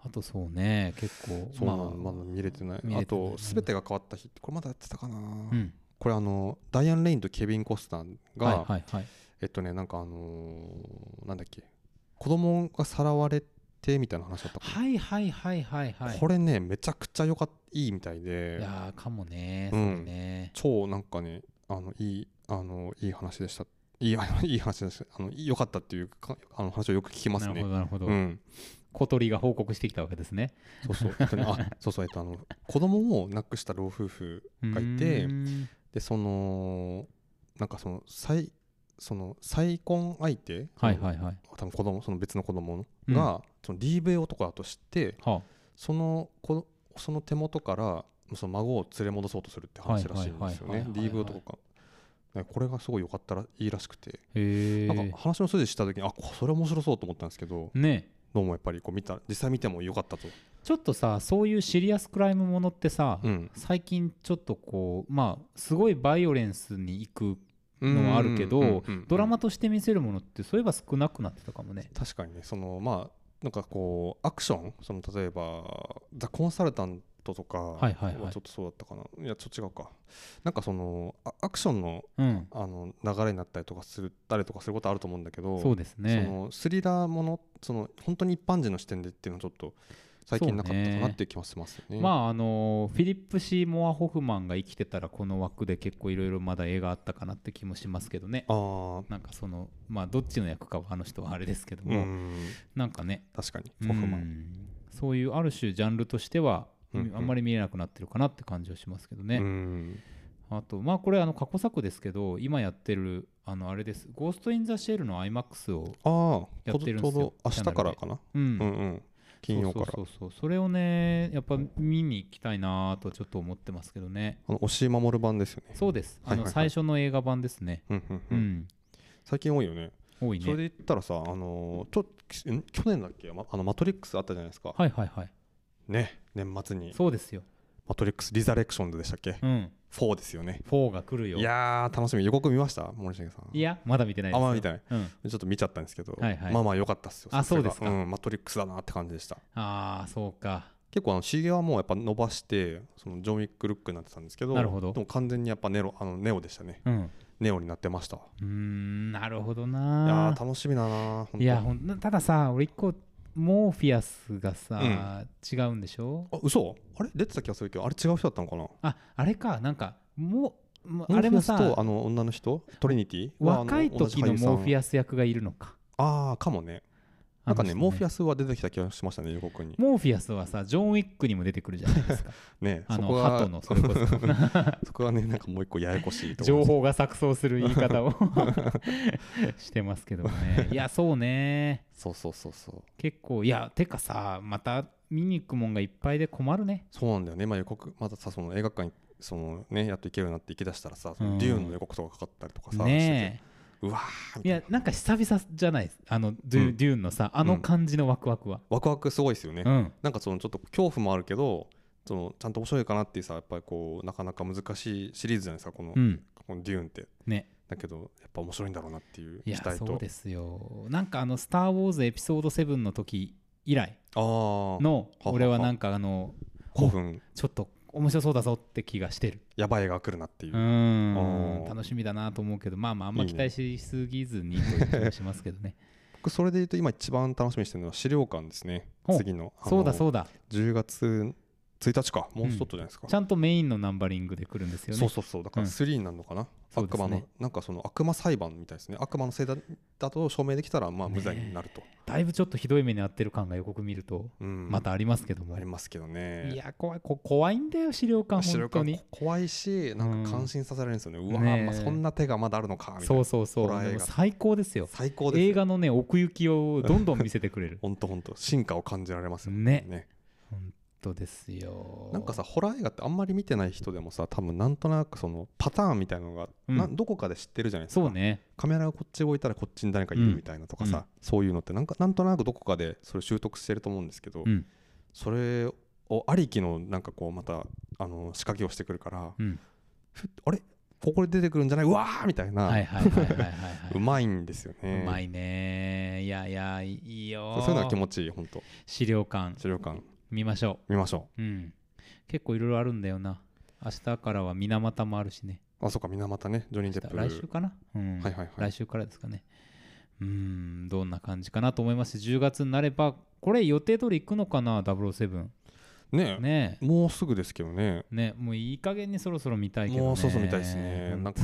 あとそうね結構そうなのまあまだ見れてない。あと「すべてが変わった日」ってこれまだやってたかな、うん。これあのダイアン・レインとケビン・コスターが、はいはいはい。えっとねなんかあのーなんだっけ。子供がさらわれてみたいな話だったはいはいはいはいはい。これねめちゃくちゃよかったいいみたいいでやーかもねそうん。れね、超なんかねあのいいあのいい話でした。いい いい話でしたあの良かったっていうかあの話をよく聞きますなるねほどなるほど、うん。小鳥が報告してきたわけですね。そうそう。あ そうそうえっとあの子供を亡くした老夫婦がいてでそのなんかその再その再婚相手はいはいはい。多分子供その別の子供うん。が、その DV 男だとしてはその子その手元からその孫を連れ戻そうとするって話らしいんですよね。DV 男が。ねこれがすごい良かったらいいらしくて、なんか話の筋した時にあこそれ面白そうと思ったんですけどね。どうもやっぱりこう見た実際見ても良かったと、ちょっとさそういうシリアスクライムものってさ、うん、最近ちょっとこうまあすごいバイオレンスに行くのはあるけど、ドラマとして見せるものってそういえば少なくなってたかもね。確かにねそのまあなんかこうアクションその例えば「ザ・コンサルタントとかはいはいはい。ちょっとそうだったかな。いやちょっと違うか。なんかそのあアクションのうん。あの流れになったりとかするたりとかすることあると思うんだけどそうですね。そのスリラーものその本当に一般人の視点でっていうのはちょっと最近なかったかなって気もしますよね。まああのフィリップ・シー・モア・ホフマンが生きてたらこの枠で結構いろいろまだ映画あったかなって気もしますけどね。あー。なんかそのまあどっちの役かはあの人はあれですけどうも、ん。なんかね。確かにうホフマン。んそういうある種ジャンルとしては、あんまり見えなくなってるかなって感じはしますけどね、うん。あとまあこれあの過去作ですけど今やってるあのあれです「ゴースト・イン・ザ・シェル」の IMAX をやってるんですよ。ちょうど明日からかな。うん、うんうん金曜から。そうそうそれをねやっぱ見に行きたいなとちょっと思ってますけどね。あの押井守版ですよね。そうです。あの最初の映画版ですね。最近多いよね。多いね。それで言ったらさあのーちょん去年だっけ？まあのマトリックスあったじゃないですか。はいはいはい。ね年末に。そうですよ。マトリックスリザレクションズでしたっけ？うん4ですよね。4が来るよ。いやー楽しみ。予告見ました？森重さん。いやまだ見てないです。よあまだ見てない。うん。ちょっと見ちゃったんですけど、はいはい。まあまあ良かったっすよ。あそうですか。ん、マトリックスだなって感じでした。ああそうか。結構あの CG はもうやっぱ伸ばしてそのジョン・ウィックルックになってたんですけどなるほど。でも完全にやっぱネロあのネオでしたね。うん。ネオになってました。うーんなるほどいやなー楽しみだないやほんたださ俺一個モーフィアスがさ、違うんでしょ？あ嘘？あれ？出てた気がするけどあれ違う人だったのかな？ああれか。なんかもあれもさとあの女の人？トリニティ？若い時のモーフィアス役がいるのか。ああかもねなんかねモーフィアスは出てきた気がしましたね予告に。モーフィアスはさジョン・ウィックにも出てくるじゃないですか。ねあの鳩のそれこそ。そこはねなんかもう一個ややこしいと情報が錯綜する言い方を。してますけどもね。いやそうね。そうそうそうそう。結構いやてかさまた見に行くもんがいっぱいで困るね。そうなんだよね、まあ、予告またさその映画館にそのねやっと行けるようになって行きだしたらさそのデューンの予告とかかかったりとかさ、ねしててうわいやなんか久々じゃないあのデュ,、うん。デューンのさあの感じのワクワクは。ワクワクすごいですよね、うん。なんかそのちょっと恐怖もあるけどそのちゃんと面白いかなっていうさやっぱりこうなかなか難しいシリーズじゃないですかこの,、うん。このデューンって。ね。だけどやっぱ面白いんだろうなっていういや期待と。そうですよ。なんかあの「スター・ウォーズ」エピソード7の時以来の俺はなんかあの興奮。ちょっと面白そうだぞって気がしてる。やばい映画が来るなっていう。楽しみだなと思うけどまあまああんま期待しすぎずにという気もしますけどね。僕それで言うと今一番楽しみにしてるのは資料館ですね。次のそうだうそうだ。10月1日か。もうちょっとじゃないですか、ちゃんとメインのナンバリングで来るんですよね。そうそうそう。だからうん。3になるのかな、そうですね。悪魔の。なんかその悪魔裁判みたいですね。悪魔のせいだだと証明できたらまあね無罪になると、だいぶちょっとひどい目に遭ってる感が予告見るとうん。またありますけども、ありますけどね。いや怖い。こ怖いんだよ資料館本当に。怖いしなんか感心させられるんですよね、うわねえ。まあそんな手がまだあるのかみたいな。そうそうそう。最高ですよ。最高ですよ。映画のね奥行きをどんどん見せてくれる。ほんとほんと進化を感じられますよね。本当ですよ。なんかさホラー映画ってあんまり見てない人でもさ多分なんとなくそのパターンみたいなのが、うん。などこかで知ってるじゃないですか。そうね。カメラがこっち置いたらこっちに誰かいるみたいなとかさ、うん。そういうのってなんかなんとなくどこかでそれ習得してると思うんですけど、うん。それをありきのなんかこうまたあの仕掛けをしてくるから、あれ？ここで出てくるんじゃない？うわーみたいな、うまいんですよね。うまいねいやいやいいよそういうのは気持ちいい本当。資料館。資料館見ましょ見ましょう。うん。結構いろいろあるんだよな。明日からは水俣もあるしね。うあそうか水俣ね。ジョニー・デップ。来週かな？うん、はいはいはい。来週からですかね。うん。どんな感じかなと思います。し10月になればこれ予定通り行くのかな？007ね。ね。もうすぐですけどね。えね。もういい加減にそろそろ見たいけどね。もうそろそろ見たいですね。なんか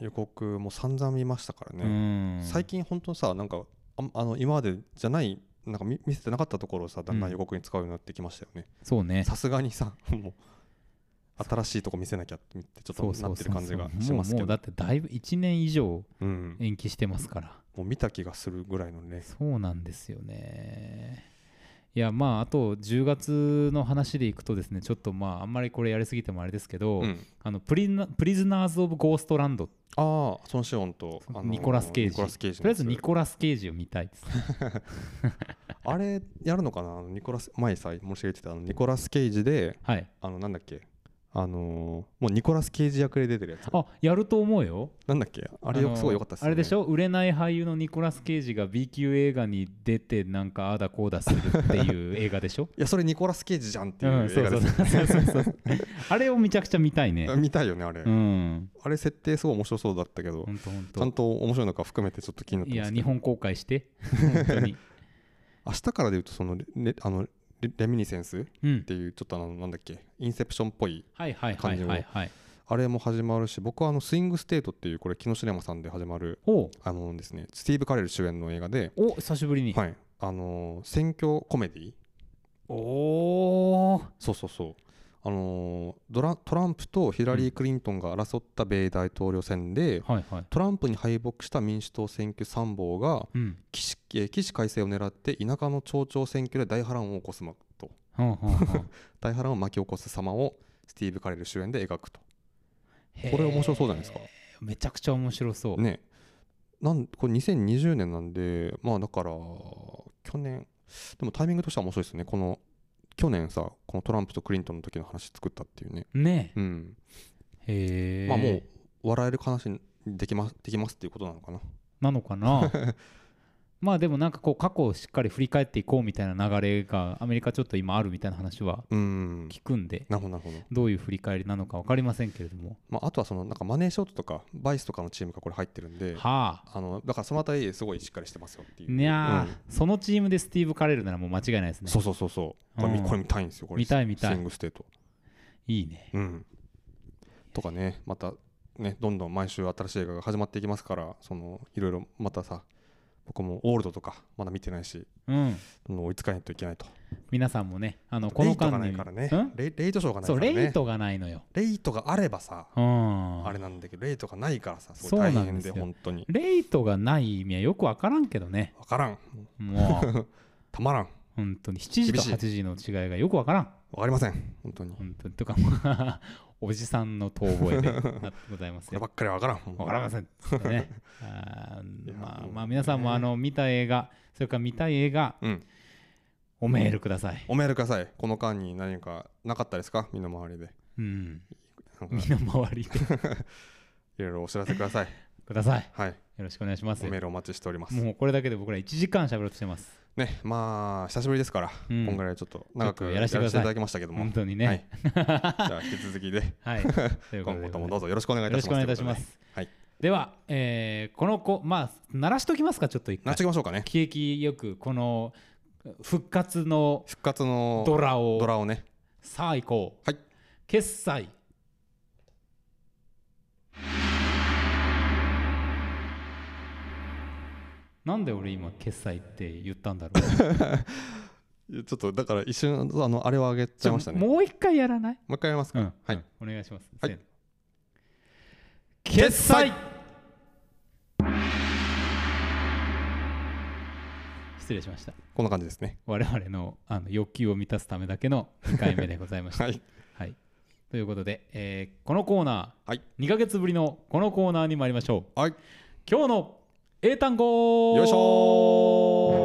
予告も散々見ましたからね、うん。最近本当さなんかああの今までじゃないなんか見見せてなかったところをさだん。だうんん予告に使うようになってきましたよね。そうね。さすがにさもう新しいとこ見せなきゃってちょっとなってる感じがしますけど。だってだいぶ1年以上うん。延期してますから。もう見た気がするぐらいのね。そうなんですよねいやまああと10月の話でいくとですねちょっとまああんまりこれやりすぎてもあれですけど、うん。あのプリナプリズナーズ・オブ・ゴーストランド。ああソン・シオンとあのニコラス・ケイジ。ニコラス・ケイジとりあえずニココラス・ケイジを見たいです。あれやるのかな？ニコラス前さ森重言ってたあのニコラス・ケイジではい。あのなんだっけ？あのーもうニコラス・ケイジ役で出てるやつ。あやると思うよ。なんだっけ？あれすごい良かったっすよね。あれでしょ？売れない俳優のニコラス・ケイジが B 級映画に出てなんかああだこうだするっていう映画でしょ？いやそれニコラス・ケイジじゃんっていう映画です。あれをめちゃくちゃ見たいね。見たいよねあれ、うん。あれ設定すごい面白そうだったけどちゃんとと面白いのか含めてちょっと気になっていますけど。や日本公開して。本当に。明日からでいうとそのレあのレレミニセンスっうん。ていうちょっとあのなんだっけインセプションっぽいはいはいはいはい。はいあれも始まるし僕はあのスイングステートっていうこれ木下シネマさんで始まるおあのですねスティーブ・カレル主演の映画で、お久しぶりに、はい。あのー選挙コメディおおそうそうそうあのードラトランプとヒラリー・クリントンが争った米大統領選で、はいはい。トランプに敗北した民主党選挙参謀がうん。起死回生を狙って田舎の町長選挙で大波乱を起こすまと。大波乱を巻き起こす様をスティーブ・カレル主演で描くと。これ面白そうじゃないですか？めちゃくちゃ面白そう、ね。なんこれ2020年なんでまあだから去年。でもタイミングとしては面白いですね。この去年さこのトランプとクリントンの時の話作ったっていうね。ね。うん。へえまあもう笑える話にできますできますっていうことなのかな。なのかな？まあでもなんかこう過去をしっかり振り返っていこうみたいな流れがアメリカちょっと今あるみたいな話はうん聞くんでなるほど。なるほど、どういう振り返りなのか分かりませんけれども。まあ、あとはそのなんかマネーショットとかバイスとかのチームがこれ入ってるんではあ。あのだからそのあたりすごいしっかりしてますよっていう。いやー、うん。そのチームでスティーブ・カレルならもう間違いないですね。そうそうそうそう。これ,、うん。これ見たいんですよこれ。見たい見たい。スイングステート。いいね。うん。とかねまたねどんどん毎週新しい映画が始まっていきますからそのいろいろまたさ僕もオールドとかまだ見てないしうん。追いつかないといけないと。皆さんもねあのこのレイトが間にないからね。うん？レイレイトショーがないそうからね。レイトがないのよ。レイトがあればさうん。あれなんだけどレイトがないからさすそうごい大変で本当に。レイトがない意味はよく分からんけどね。分からん。もう。たまらん。本当に。7時と厳しい8時の違いがよく分からん分かりません。本当に。こ本当に。とか おじさんの遠吠えでございますよればっかり分からん。分かりません。ね。あまあまあ皆さんもあの見た映画それから見たい映画うん。おメールください。おメールください。この間に何かなかったですか？身の回りで。うん。身の回りで。いろいろお知らせください。ください。はい。よろしくお願いします。おメールお待ちしております。もうこれだけで僕ら1時間喋ろうとしてますねまあ久しぶりですから、うん。今回はちょっと長くややらせていただきましたけども。本当にはい。ね じゃあ引き続きで。はい。今後ともどうぞよろしくお願いいたします。よろしくお願いいたします。はい。ではえーこの子まあ鳴らしときますかちょっと一回。なっちゃいましょうかね。景気よくこの復活の復活のドラを。ドラをね。さあ行こう。はい。決済なんで俺今決済って言ったんだろう。ちょっとだから一瞬あのあれをあげちゃいましたね。ももう一回やらない？う一回やりますか、うん、はい、うんお願いします、はい。決済！失礼しました。こんな感じですね。我々のあの欲求を満たすためだけの2回目でございました。はい。はい、ということで、えーこのコーナー、はい。2ヶ月ぶりのこのコーナーに参りましょう。はい。今日の英単語。よいしょ。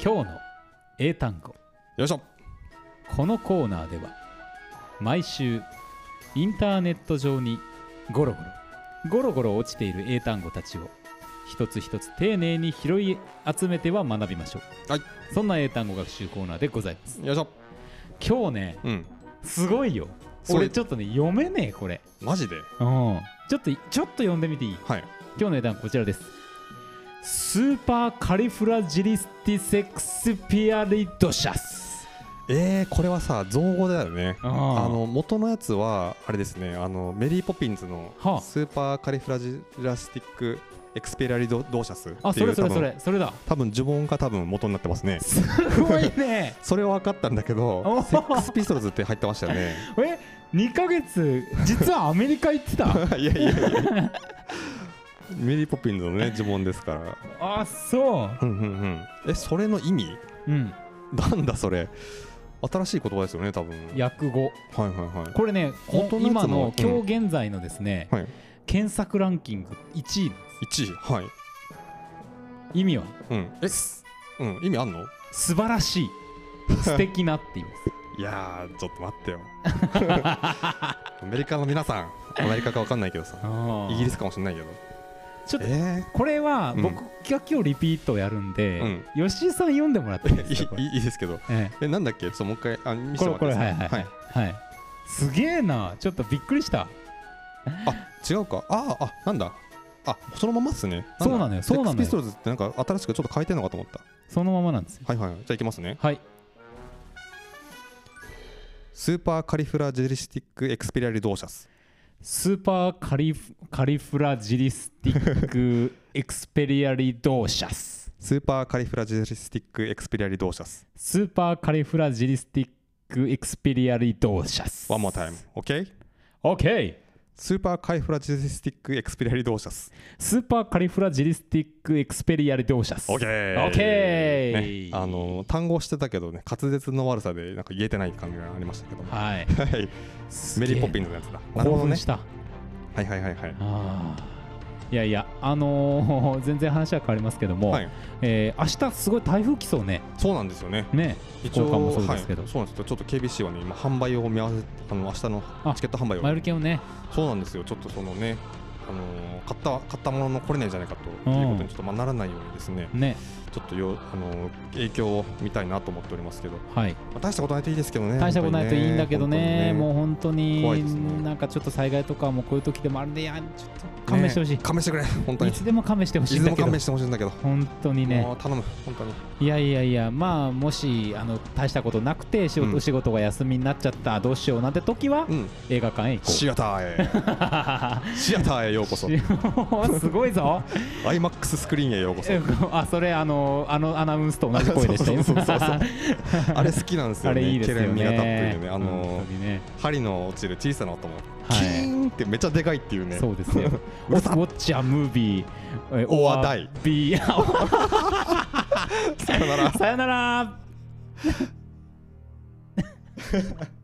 今日の英単語。よいしょ。このコーナーでは毎週インターネット上にゴロゴロゴロゴロ落ちている英単語たちを一つ一つ丁寧に拾い集めては学びましょう、はい。そんな英単語学習コーナーでございます。よいしょ。今日ねうん。すごいよ。俺ちょっとね読めねえこれ。マジで？うん。ちょっとちょっと読んでみていい？はい。今日の英単語こちらです。スーパーカリフラジリスティセクスピアリドシャス。えー、これはさ造語だよね。あの元のやつはあれですね。あのメリー・ポピンズのはあ。スーパーカリフラジラスティックエクスペリアリドドーシャスっていうあそれそれそれそれだ。多分呪文が多分元になってますね。すごいね。それは分かったんだけどおセックスピストルズって入ってましたよね。え2ヶ月実はアメリカ行ってた？いやいやいや。メリー・ポピンズのね呪文ですから。あそう。んうんうん。えそれの意味？ううん。なんだそれ？新しい言葉ですよね多分。訳語。はいはいはい。これね本当のやつも今のうん。今日現在のですね、はい検索ランキング1位1位はい。意味は？うん。え？うん意味あんの？素晴らしい。素敵なって言います。いやーちょっと待ってよ。アメリカの皆さんアメリカか分かんないけどさイギリススかもしれないけど。ちょっとえこれはうん。僕が今日リピートやるんで、吉井さん読んでもらっていいー、ですか？いいですけど。ええ。なんだっけ？ちょっともう一回あ見えせてもらっていいですか？はいはいはい、はい、すげえな。ちょっとびっくりした違うか。あーあなんだ。あそのままっすね。だ。そうなのよ。そうなのよ。ピストルズってなんか新しくちょっと変えてんのかと思った。そのままなんですよ。はいはいじゃあいきますね。はい。スーパーカリフラジェリスティックエクスペリアリドーシャス。スーパーカリフカリフラジリスティックエクスペリアリドーシャス。スーパーカリフラジェリスティックエクスペリアリドーシャス。スーパーカリフラジリスティックエクスペリアリドーシャス。One more time OK? OK スーパーカリフラジェリスティックエクスペリアリドーシャス。スーパーカリフラジリスティックエクスペリアリドーシャス。OK! OK ね、あの単語してたけどね滑舌の悪さでなんか言えてない感じがありましたけども。はい。はい。メリーポピンズのやつだ。なるほどね。はいはいはいはい。あーいやいやあのー 全然話は変わりますけども、はい。えー明日すごい台風来そうね。そうなんですよね。ね。一交換もそうですけど。はい、そうなんですよ。ちょっと KBC はね今販売を見合わせあの明日のあチケット販売をマイル券をね。そうなんですよ。ちょっとそのねあのー買った買ったものの来れないんじゃないかということにちょっとまあならないようにですね。ねちょっとよあのー影響を見たいなと思っておりますけど、はい。まあ、大したことないといいですけどね大したことないといいんだけどね。もう本本当に怖いですね。なんかちょっと災害とかもこういう時でもあるんでいやちょっと勘弁してほしい、ね勘弁してくれ本当に。いつでも勘弁してほしいんだけど。いつでも勘弁してほしいんだけど。本当にね。頼む本当に。いやいやいやまあもしあの大したことなくて仕事,、うん。仕事が休みになっちゃったどうしようなんて時は、うん。映画館へ行こう。シアターへ。シアターへようこそ。すごいぞ。IMAX スクリーンへようこそ。えあそれあのあのアナウンスと同じ声でしたあれ好きなんですよあねれいいですよね。ケレンっぷりでね。あ本のね。針の落ちる小さな音も。はい。キーンってめっちゃでかいっていうね。そうですよ うるさ Watch a movie Or die be さよなら。さよなら